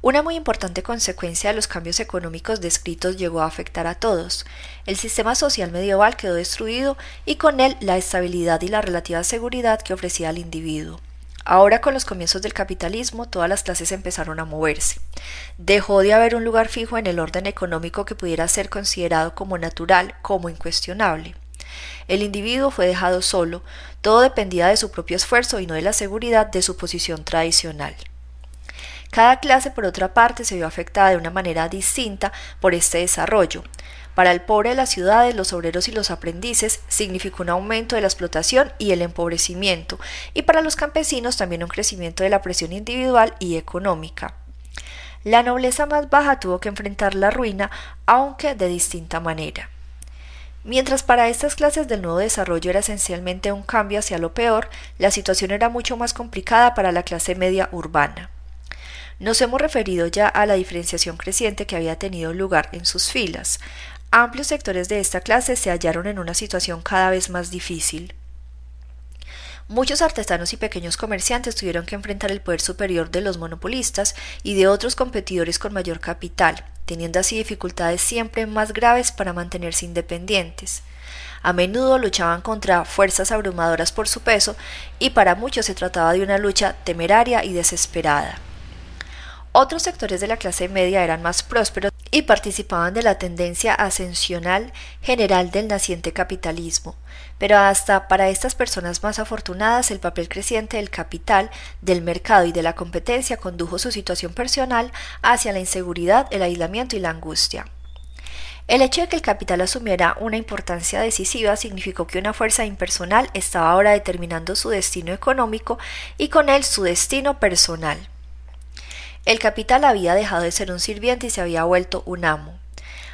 Una muy importante consecuencia de los cambios económicos descritos llegó a afectar a todos. El sistema social medieval quedó destruido y con él la estabilidad y la relativa seguridad que ofrecía al individuo. Ahora con los comienzos del capitalismo todas las clases empezaron a moverse. Dejó de haber un lugar fijo en el orden económico que pudiera ser considerado como natural, como incuestionable. El individuo fue dejado solo, todo dependía de su propio esfuerzo y no de la seguridad de su posición tradicional. Cada clase, por otra parte, se vio afectada de una manera distinta por este desarrollo. Para el pobre de las ciudades, los obreros y los aprendices significó un aumento de la explotación y el empobrecimiento, y para los campesinos también un crecimiento de la presión individual y económica. La nobleza más baja tuvo que enfrentar la ruina, aunque de distinta manera. Mientras para estas clases del nuevo desarrollo era esencialmente un cambio hacia lo peor, la situación era mucho más complicada para la clase media urbana. Nos hemos referido ya a la diferenciación creciente que había tenido lugar en sus filas. Amplios sectores de esta clase se hallaron en una situación cada vez más difícil. Muchos artesanos y pequeños comerciantes tuvieron que enfrentar el poder superior de los monopolistas y de otros competidores con mayor capital, teniendo así dificultades siempre más graves para mantenerse independientes. A menudo luchaban contra fuerzas abrumadoras por su peso y para muchos se trataba de una lucha temeraria y desesperada. Otros sectores de la clase media eran más prósperos y participaban de la tendencia ascensional general del naciente capitalismo, pero hasta para estas personas más afortunadas el papel creciente del capital, del mercado y de la competencia condujo su situación personal hacia la inseguridad, el aislamiento y la angustia. El hecho de que el capital asumiera una importancia decisiva significó que una fuerza impersonal estaba ahora determinando su destino económico y con él su destino personal. El capital había dejado de ser un sirviente y se había vuelto un amo.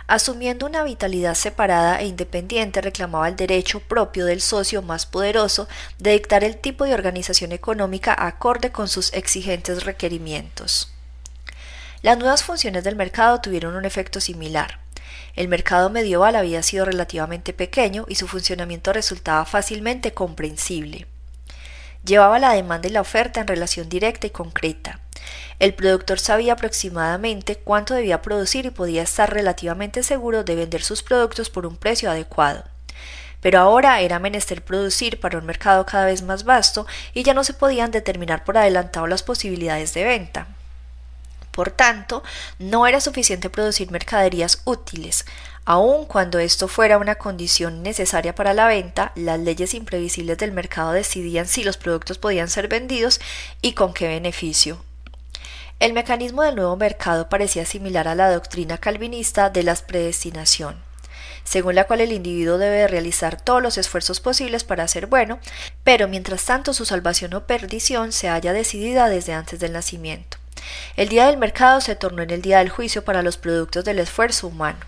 Asumiendo una vitalidad separada e independiente, reclamaba el derecho propio del socio más poderoso de dictar el tipo de organización económica acorde con sus exigentes requerimientos. Las nuevas funciones del mercado tuvieron un efecto similar. El mercado medieval había sido relativamente pequeño y su funcionamiento resultaba fácilmente comprensible. Llevaba la demanda y la oferta en relación directa y concreta. El productor sabía aproximadamente cuánto debía producir y podía estar relativamente seguro de vender sus productos por un precio adecuado. Pero ahora era menester producir para un mercado cada vez más vasto y ya no se podían determinar por adelantado las posibilidades de venta. Por tanto, no era suficiente producir mercaderías útiles. Aun cuando esto fuera una condición necesaria para la venta, las leyes imprevisibles del mercado decidían si los productos podían ser vendidos y con qué beneficio. El mecanismo del nuevo mercado parecía similar a la doctrina calvinista de la predestinación, según la cual el individuo debe realizar todos los esfuerzos posibles para ser bueno, pero mientras tanto su salvación o perdición se haya decidida desde antes del nacimiento. El día del mercado se tornó en el día del juicio para los productos del esfuerzo humano.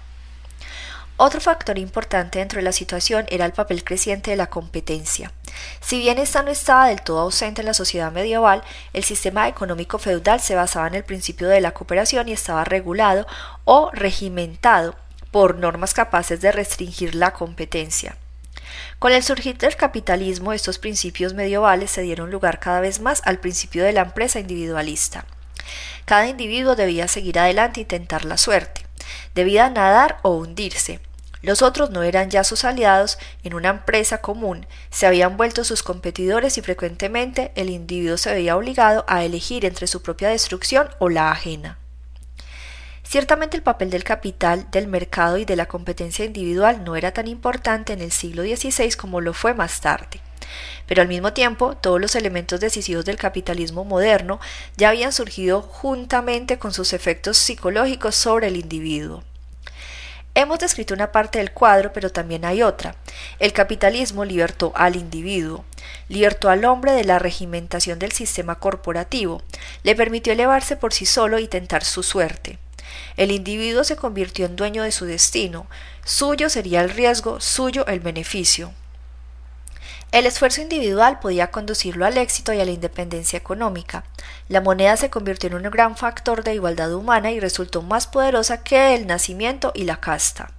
Otro factor importante dentro de la situación era el papel creciente de la competencia. Si bien esta no estaba del todo ausente en la sociedad medieval, el sistema económico feudal se basaba en el principio de la cooperación y estaba regulado o regimentado por normas capaces de restringir la competencia. Con el surgir del capitalismo, estos principios medievales se dieron lugar cada vez más al principio de la empresa individualista. Cada individuo debía seguir adelante y tentar la suerte. Debía nadar o hundirse. Los otros no eran ya sus aliados en una empresa común, se habían vuelto sus competidores y frecuentemente el individuo se veía obligado a elegir entre su propia destrucción o la ajena. Ciertamente el papel del capital, del mercado y de la competencia individual no era tan importante en el siglo XVI como lo fue más tarde. Pero al mismo tiempo, todos los elementos decisivos del capitalismo moderno ya habían surgido juntamente con sus efectos psicológicos sobre el individuo. Hemos descrito una parte del cuadro, pero también hay otra. El capitalismo libertó al individuo, libertó al hombre de la regimentación del sistema corporativo, le permitió elevarse por sí solo y tentar su suerte. El individuo se convirtió en dueño de su destino, suyo sería el riesgo, suyo el beneficio. El esfuerzo individual podía conducirlo al éxito y a la independencia económica. La moneda se convirtió en un gran factor de igualdad humana y resultó más poderosa que el nacimiento y la casta.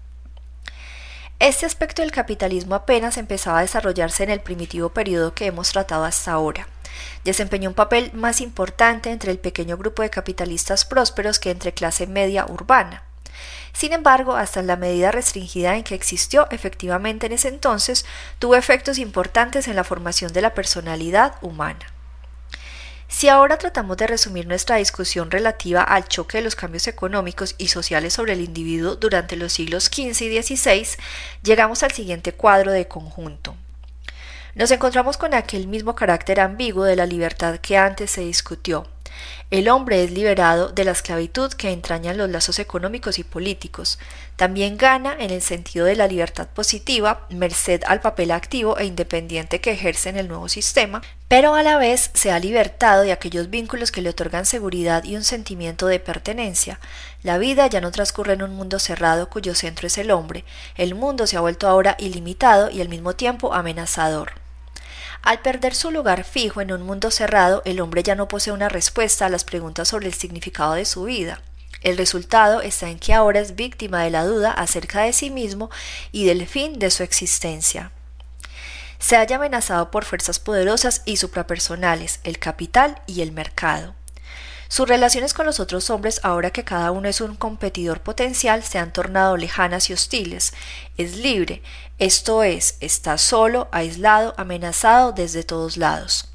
Este aspecto del capitalismo apenas empezaba a desarrollarse en el primitivo periodo que hemos tratado hasta ahora desempeñó un papel más importante entre el pequeño grupo de capitalistas prósperos que entre clase media urbana. Sin embargo, hasta la medida restringida en que existió efectivamente en ese entonces, tuvo efectos importantes en la formación de la personalidad humana. Si ahora tratamos de resumir nuestra discusión relativa al choque de los cambios económicos y sociales sobre el individuo durante los siglos XV y XVI, llegamos al siguiente cuadro de conjunto nos encontramos con aquel mismo carácter ambiguo de la libertad que antes se discutió. El hombre es liberado de la esclavitud que entrañan los lazos económicos y políticos. También gana en el sentido de la libertad positiva, merced al papel activo e independiente que ejerce en el nuevo sistema, pero a la vez se ha libertado de aquellos vínculos que le otorgan seguridad y un sentimiento de pertenencia. La vida ya no transcurre en un mundo cerrado cuyo centro es el hombre. El mundo se ha vuelto ahora ilimitado y al mismo tiempo amenazador. Al perder su lugar fijo en un mundo cerrado, el hombre ya no posee una respuesta a las preguntas sobre el significado de su vida. El resultado está en que ahora es víctima de la duda acerca de sí mismo y del fin de su existencia. Se halla amenazado por fuerzas poderosas y suprapersonales, el capital y el mercado. Sus relaciones con los otros hombres, ahora que cada uno es un competidor potencial, se han tornado lejanas y hostiles. Es libre, esto es, está solo, aislado, amenazado desde todos lados.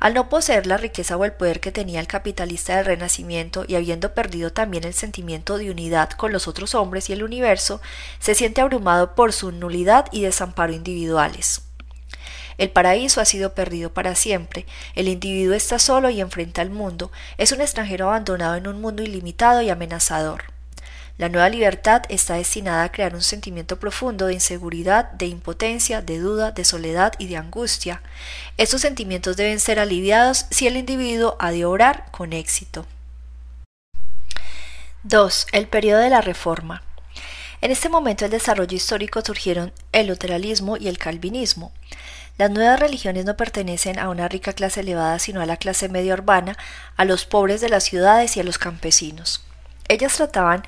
Al no poseer la riqueza o el poder que tenía el capitalista del Renacimiento y habiendo perdido también el sentimiento de unidad con los otros hombres y el universo, se siente abrumado por su nulidad y desamparo individuales. El paraíso ha sido perdido para siempre, el individuo está solo y enfrenta al mundo, es un extranjero abandonado en un mundo ilimitado y amenazador. La nueva libertad está destinada a crear un sentimiento profundo de inseguridad, de impotencia, de duda, de soledad y de angustia. Estos sentimientos deben ser aliviados si el individuo ha de obrar con éxito. 2. El periodo de la Reforma. En este momento del desarrollo histórico surgieron el luteralismo y el calvinismo. Las nuevas religiones no pertenecen a una rica clase elevada, sino a la clase media urbana, a los pobres de las ciudades y a los campesinos. Ellas trataban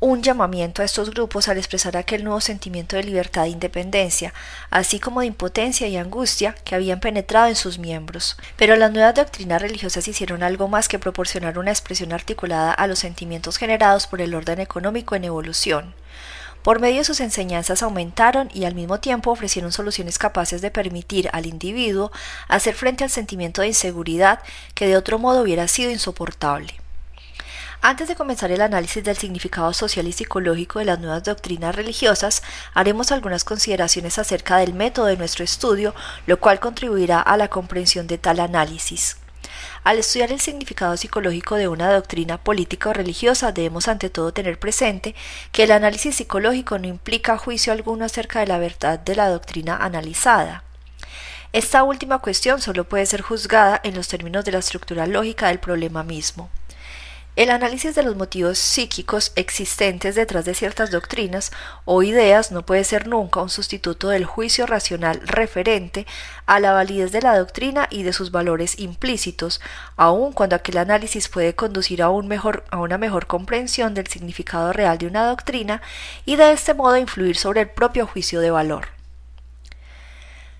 un llamamiento a estos grupos al expresar aquel nuevo sentimiento de libertad e independencia, así como de impotencia y angustia que habían penetrado en sus miembros. Pero las nuevas doctrinas religiosas hicieron algo más que proporcionar una expresión articulada a los sentimientos generados por el orden económico en evolución. Por medio de sus enseñanzas aumentaron y al mismo tiempo ofrecieron soluciones capaces de permitir al individuo hacer frente al sentimiento de inseguridad que de otro modo hubiera sido insoportable. Antes de comenzar el análisis del significado social y psicológico de las nuevas doctrinas religiosas, haremos algunas consideraciones acerca del método de nuestro estudio, lo cual contribuirá a la comprensión de tal análisis. Al estudiar el significado psicológico de una doctrina política o religiosa, debemos ante todo tener presente que el análisis psicológico no implica juicio alguno acerca de la verdad de la doctrina analizada. Esta última cuestión solo puede ser juzgada en los términos de la estructura lógica del problema mismo. El análisis de los motivos psíquicos existentes detrás de ciertas doctrinas o ideas no puede ser nunca un sustituto del juicio racional referente a la validez de la doctrina y de sus valores implícitos, aun cuando aquel análisis puede conducir a, una mejor comprensión del significado real de una doctrina y de este modo influir sobre el propio juicio de valor.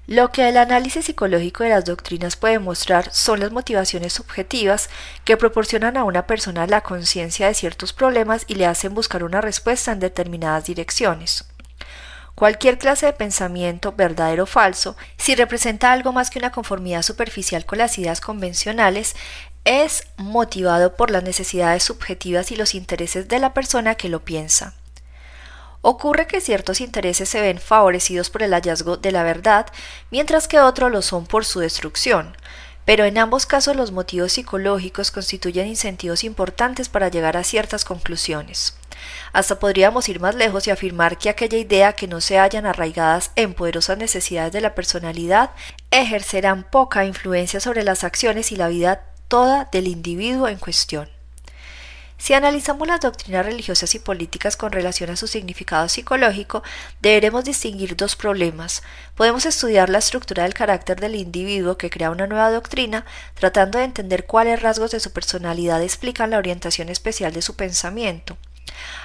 Lo que el análisis psicológico de las doctrinas puede mostrar son las motivaciones subjetivas que proporcionan a una persona la conciencia de ciertos problemas y le hacen buscar una respuesta en determinadas direcciones. Cualquier clase de pensamiento, verdadero o falso, si representa algo más que una conformidad superficial con las ideas convencionales, es motivado por las necesidades subjetivas y los intereses de la persona que lo piensa. Ocurre que ciertos intereses se ven favorecidos por el hallazgo de la verdad, mientras que otros lo son por su destrucción, pero en ambos casos los motivos psicológicos constituyen incentivos importantes para llegar a ciertas conclusiones. Hasta podríamos ir más lejos y afirmar que aquella idea que no se hallan arraigadas en poderosas necesidades de la personalidad ejercerán poca influencia sobre las acciones y la vida toda del individuo en cuestión. Si analizamos las doctrinas religiosas y políticas con relación a su significado psicológico, deberemos distinguir dos problemas. Podemos estudiar la estructura del carácter del individuo que crea una nueva doctrina, tratando de entender cuáles rasgos de su personalidad explican la orientación especial de su pensamiento.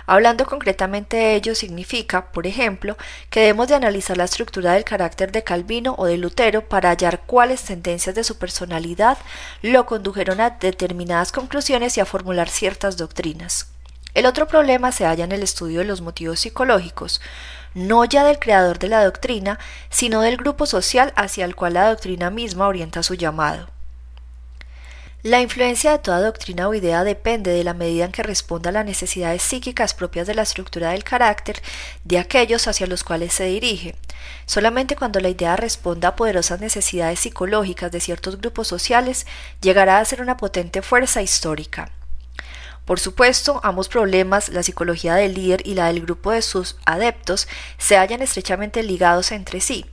Hablando concretamente de ello significa, por ejemplo, que debemos de analizar la estructura del carácter de Calvino o de Lutero para hallar cuáles tendencias de su personalidad lo condujeron a determinadas conclusiones y a formular ciertas doctrinas. El otro problema se halla en el estudio de los motivos psicológicos, no ya del creador de la doctrina, sino del grupo social hacia el cual la doctrina misma orienta su llamado. La influencia de toda doctrina o idea depende de la medida en que responda a las necesidades psíquicas propias de la estructura del carácter de aquellos hacia los cuales se dirige. Solamente cuando la idea responda a poderosas necesidades psicológicas de ciertos grupos sociales llegará a ser una potente fuerza histórica. Por supuesto, ambos problemas, la psicología del líder y la del grupo de sus adeptos, se hallan estrechamente ligados entre sí.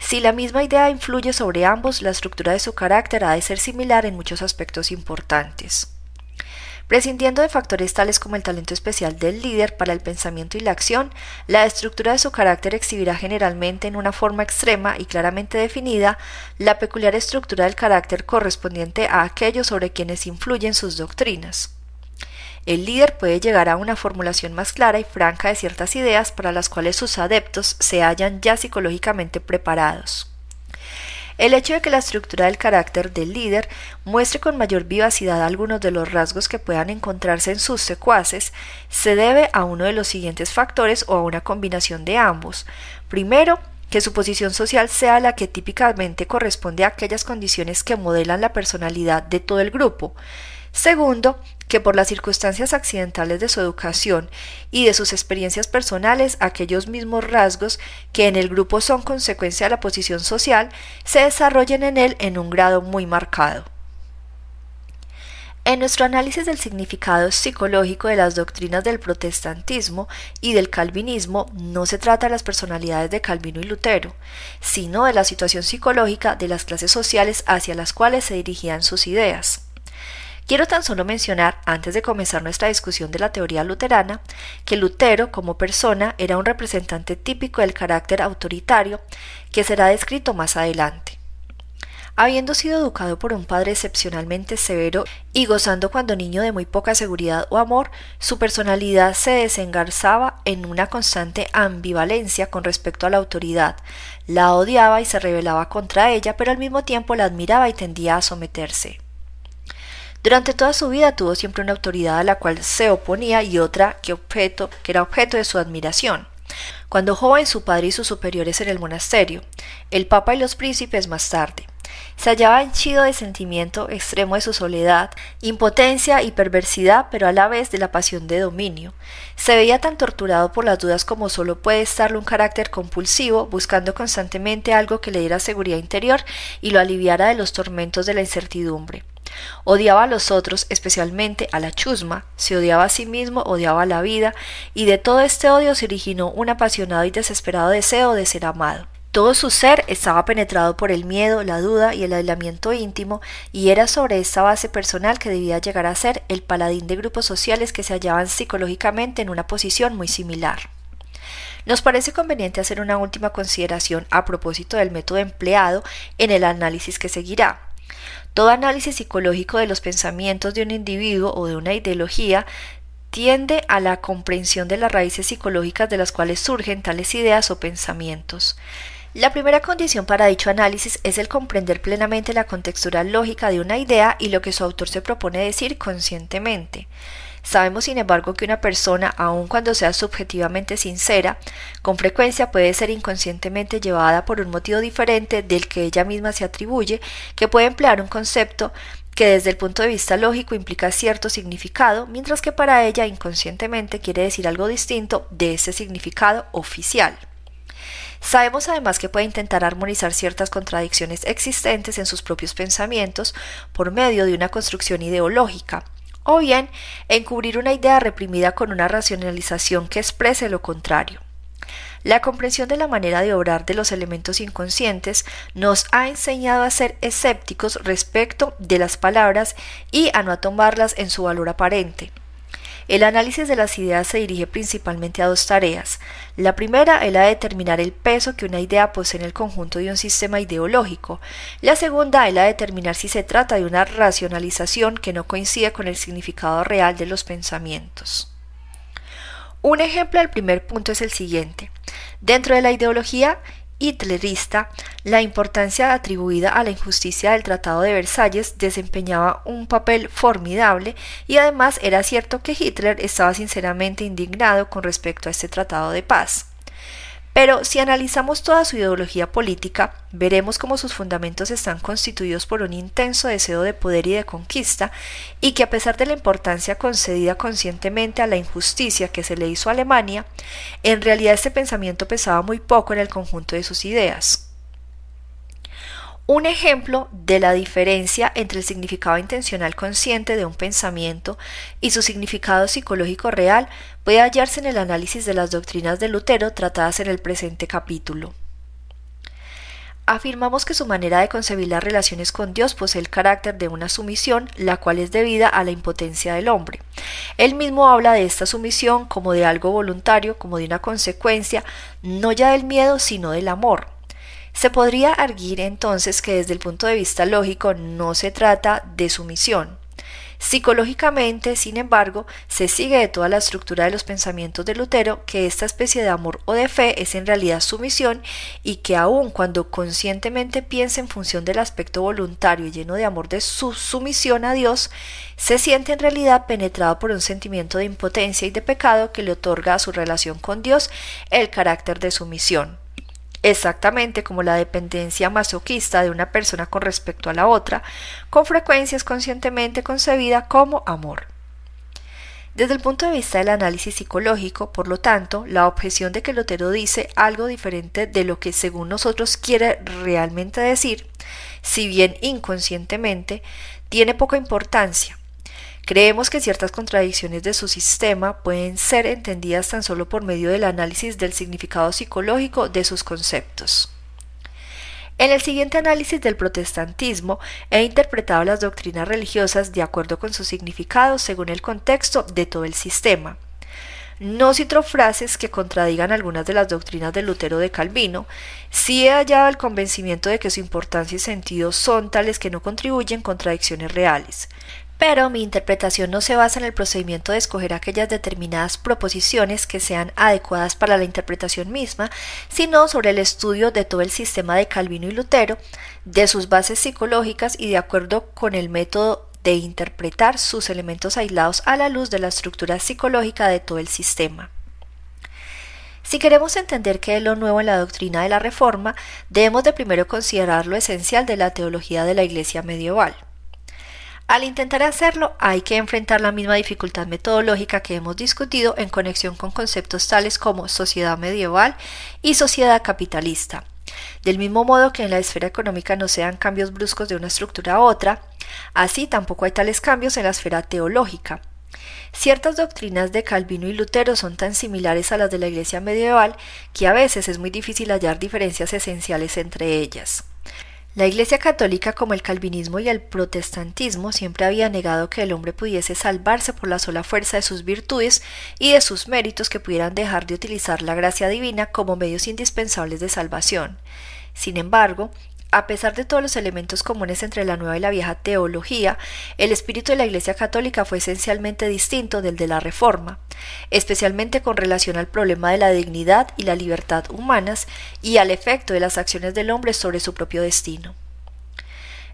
Si la misma idea influye sobre ambos, la estructura de su carácter ha de ser similar en muchos aspectos importantes. Prescindiendo de factores tales como el talento especial del líder para el pensamiento y la acción, la estructura de su carácter exhibirá generalmente en una forma extrema y claramente definida la peculiar estructura del carácter correspondiente a aquellos sobre quienes influyen sus doctrinas. El líder puede llegar a una formulación más clara y franca de ciertas ideas para las cuales sus adeptos se hallan ya psicológicamente preparados. El hecho de que la estructura del carácter del líder muestre con mayor vivacidad algunos de los rasgos que puedan encontrarse en sus secuaces se debe a uno de los siguientes factores o a una combinación de ambos. Primero, que su posición social sea la que típicamente corresponde a aquellas condiciones que modelan la personalidad de todo el grupo. Segundo, que por las circunstancias accidentales de su educación y de sus experiencias personales, aquellos mismos rasgos que en el grupo son consecuencia de la posición social, se desarrollen en él en un grado muy marcado. En nuestro análisis del significado psicológico de las doctrinas del protestantismo y del calvinismo no se trata de las personalidades de Calvino y Lutero, sino de la situación psicológica de las clases sociales hacia las cuales se dirigían sus ideas. Quiero tan solo mencionar, antes de comenzar nuestra discusión de la teoría luterana, que Lutero como persona era un representante típico del carácter autoritario que será descrito más adelante. Habiendo sido educado por un padre excepcionalmente severo y gozando cuando niño de muy poca seguridad o amor, su personalidad se desengarzaba en una constante ambivalencia con respecto a la autoridad. La odiaba y se rebelaba contra ella, pero al mismo tiempo la admiraba y tendía a someterse. Durante toda su vida tuvo siempre una autoridad a la cual se oponía y otra que, era objeto de su admiración. Cuando joven su padre y sus superiores en el monasterio, el papa y los príncipes más tarde. Se hallaba henchido de sentimiento extremo de su soledad, impotencia y perversidad, pero a la vez de la pasión de dominio. Se veía tan torturado por las dudas como solo puede estarlo un carácter compulsivo, buscando constantemente algo que le diera seguridad interior y lo aliviara de los tormentos de la incertidumbre. Odiaba a los otros, especialmente a la chusma, se odiaba a sí mismo, odiaba la vida, y de todo este odio se originó un apasionado y desesperado deseo de ser amado. Todo su ser estaba penetrado por el miedo, la duda y el aislamiento íntimo, y era sobre esta base personal que debía llegar a ser el paladín de grupos sociales que se hallaban psicológicamente en una posición muy similar. Nos parece conveniente hacer una última consideración a propósito del método empleado en el análisis que seguirá. Todo análisis psicológico de los pensamientos de un individuo o de una ideología tiende a la comprensión de las raíces psicológicas de las cuales surgen tales ideas o pensamientos. La primera condición para dicho análisis es el comprender plenamente la contextura lógica de una idea y lo que su autor se propone decir conscientemente. Sabemos, sin embargo, que una persona, aun cuando sea subjetivamente sincera, con frecuencia puede ser inconscientemente llevada por un motivo diferente del que ella misma se atribuye, que puede emplear un concepto que desde el punto de vista lógico implica cierto significado, mientras que para ella inconscientemente quiere decir algo distinto de ese significado oficial. Sabemos además que puede intentar armonizar ciertas contradicciones existentes en sus propios pensamientos por medio de una construcción ideológica, o bien encubrir una idea reprimida con una racionalización que exprese lo contrario. La comprensión de la manera de obrar de los elementos inconscientes nos ha enseñado a ser escépticos respecto de las palabras y a no tomarlas en su valor aparente. El análisis de las ideas se dirige principalmente a dos tareas. La primera es la de determinar el peso que una idea posee en el conjunto de un sistema ideológico. La segunda es la de determinar si se trata de una racionalización que no coincide con el significado real de los pensamientos. Un ejemplo del primer punto es el siguiente. Dentro de la ideología hitlerista, la importancia atribuida a la injusticia del Tratado de Versalles desempeñaba un papel formidable y además era cierto que Hitler estaba sinceramente indignado con respecto a este tratado de paz. Pero si analizamos toda su ideología política, veremos cómo sus fundamentos están constituidos por un intenso deseo de poder y de conquista, y que a pesar de la importancia concedida conscientemente a la injusticia que se le hizo a Alemania, en realidad este pensamiento pesaba muy poco en el conjunto de sus ideas. Un ejemplo de la diferencia entre el significado intencional consciente de un pensamiento y su significado psicológico real puede hallarse en el análisis de las doctrinas de Lutero tratadas en el presente capítulo. Afirmamos que su manera de concebir las relaciones con Dios posee el carácter de una sumisión, la cual es debida a la impotencia del hombre. Él mismo habla de esta sumisión como de algo voluntario, como de una consecuencia, no ya del miedo, sino del amor. Se podría arguir entonces que desde el punto de vista lógico no se trata de sumisión. Psicológicamente, sin embargo, se sigue de toda la estructura de los pensamientos de Lutero que esta especie de amor o de fe es en realidad sumisión y que aun cuando conscientemente piensa en función del aspecto voluntario y lleno de amor de su sumisión a Dios, se siente en realidad penetrado por un sentimiento de impotencia y de pecado que le otorga a su relación con Dios el carácter de sumisión exactamente como la dependencia masoquista de una persona con respecto a la otra, con frecuencia es conscientemente concebida como amor. Desde el punto de vista del análisis psicológico, por lo tanto, la objeción de que Lutero dice algo diferente de lo que según nosotros quiere realmente decir, si bien inconscientemente, tiene poca importancia, Creemos que ciertas contradicciones de su sistema pueden ser entendidas tan solo por medio del análisis del significado psicológico de sus conceptos. En el siguiente análisis del protestantismo he interpretado las doctrinas religiosas de acuerdo con su significado según el contexto de todo el sistema. No cito frases que contradigan algunas de las doctrinas de Lutero de Calvino, sí he hallado el convencimiento de que su importancia y sentido son tales que no contribuyen contradicciones reales pero mi interpretación no se basa en el procedimiento de escoger aquellas determinadas proposiciones que sean adecuadas para la interpretación misma, sino sobre el estudio de todo el sistema de Calvino y Lutero, de sus bases psicológicas y de acuerdo con el método de interpretar sus elementos aislados a la luz de la estructura psicológica de todo el sistema. Si queremos entender qué es lo nuevo en la doctrina de la Reforma, debemos de primero considerar lo esencial de la teología de la Iglesia medieval. Al intentar hacerlo hay que enfrentar la misma dificultad metodológica que hemos discutido en conexión con conceptos tales como sociedad medieval y sociedad capitalista. Del mismo modo que en la esfera económica no se dan cambios bruscos de una estructura a otra, así tampoco hay tales cambios en la esfera teológica. Ciertas doctrinas de Calvino y Lutero son tan similares a las de la Iglesia medieval que a veces es muy difícil hallar diferencias esenciales entre ellas. La Iglesia católica, como el calvinismo y el protestantismo, siempre había negado que el hombre pudiese salvarse por la sola fuerza de sus virtudes y de sus méritos que pudieran dejar de utilizar la gracia divina como medios indispensables de salvación. Sin embargo, A pesar de todos los elementos comunes entre la nueva y la vieja teología, el espíritu de la Iglesia Católica fue esencialmente distinto del de la Reforma, especialmente con relación al problema de la dignidad y la libertad humanas y al efecto de las acciones del hombre sobre su propio destino.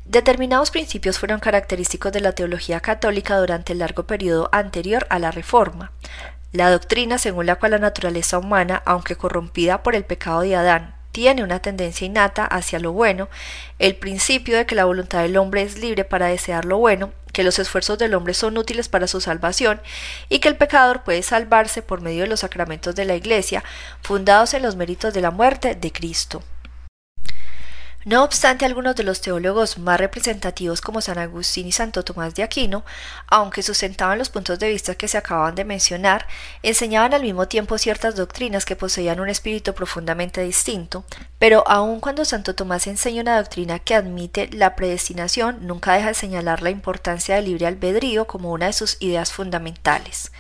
Determinados principios fueron característicos de la teología católica durante el largo periodo anterior a la Reforma. La doctrina según la cual la naturaleza humana, aunque corrompida por el pecado de Adán, tiene una tendencia innata hacia lo bueno, el principio de que la voluntad del hombre es libre para desear lo bueno, que los esfuerzos del hombre son útiles para su salvación y que el pecador puede salvarse por medio de los sacramentos de la Iglesia, fundados en los méritos de la muerte de Cristo. No obstante, algunos de los teólogos más representativos como San Agustín y Santo Tomás de Aquino, aunque sustentaban los puntos de vista que se acaban de mencionar, enseñaban al mismo tiempo ciertas doctrinas que poseían un espíritu profundamente distinto, pero aun cuando Santo Tomás enseña una doctrina que admite la predestinación, nunca deja de señalar la importancia del libre albedrío como una de sus ideas fundamentales.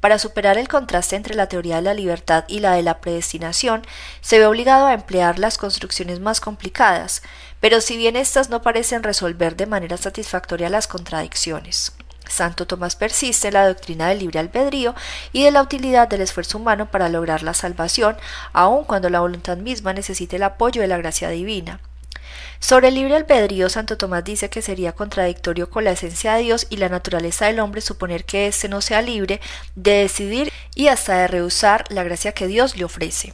Para superar el contraste entre la teoría de la libertad y la de la predestinación, se ve obligado a emplear las construcciones más complicadas, pero si bien éstas no parecen resolver de manera satisfactoria las contradicciones. Santo Tomás persiste en la doctrina del libre albedrío y de la utilidad del esfuerzo humano para lograr la salvación, aun cuando la voluntad misma necesite el apoyo de la gracia divina. Sobre el libre albedrío, Santo Tomás dice que sería contradictorio con la esencia de Dios y la naturaleza del hombre suponer que éste no sea libre de decidir y hasta de rehusar la gracia que Dios le ofrece.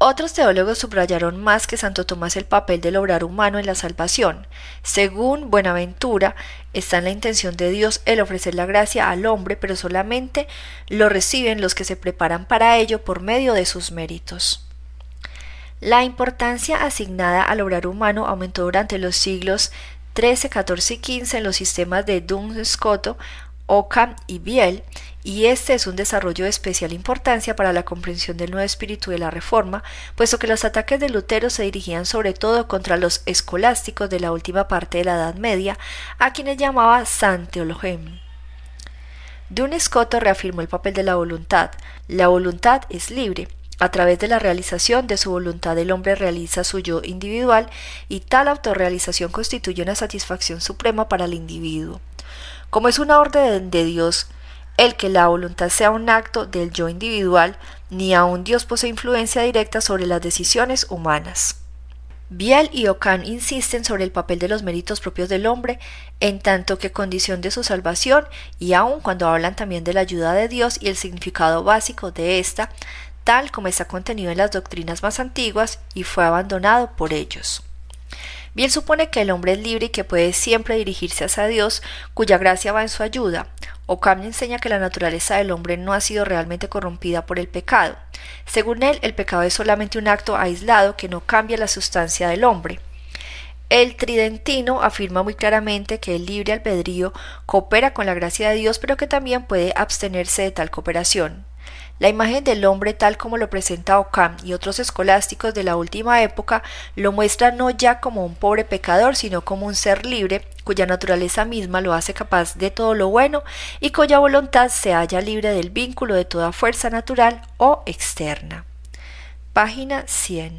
Otros teólogos subrayaron más que Santo Tomás el papel del obrar humano en la salvación. Según Buenaventura, está en la intención de Dios el ofrecer la gracia al hombre, pero solamente lo reciben los que se preparan para ello por medio de sus méritos. La importancia asignada al obrar humano aumentó durante los siglos XIII, XIV y XV en los sistemas de Duns Scoto, Occam y Biel, y este es un desarrollo de especial importancia para la comprensión del nuevo espíritu de la Reforma, puesto que los ataques de Lutero se dirigían sobre todo contra los escolásticos de la última parte de la Edad Media, a quienes llamaba San Teologem. Duns Scoto reafirmó el papel de la voluntad. La voluntad es libre, a través de la realización de su voluntad el hombre realiza su yo individual y tal autorrealización constituye una satisfacción suprema para el individuo. Como es una orden de Dios el que la voluntad sea un acto del yo individual, ni aun Dios posee influencia directa sobre las decisiones humanas. Biel y Ockham insisten sobre el papel de los méritos propios del hombre, en tanto que condición de su salvación, y aun cuando hablan también de la ayuda de Dios y el significado básico de ésta, tal como está contenido en las doctrinas más antiguas y fue abandonado por ellos. Bien supone que el hombre es libre y que puede siempre dirigirse hacia Dios, cuya gracia va en su ayuda. Ockham enseña que la naturaleza del hombre no ha sido realmente corrompida por el pecado. Según él, el pecado es solamente un acto aislado que no cambia la sustancia del hombre. El tridentino afirma muy claramente que el libre albedrío coopera con la gracia de Dios, pero que también puede abstenerse de tal cooperación. La imagen del hombre tal como lo presenta Ockham y otros escolásticos de la última época lo muestra no ya como un pobre pecador, sino como un ser libre cuya naturaleza misma lo hace capaz de todo lo bueno y cuya voluntad se halla libre del vínculo de toda fuerza natural o externa. Página 100.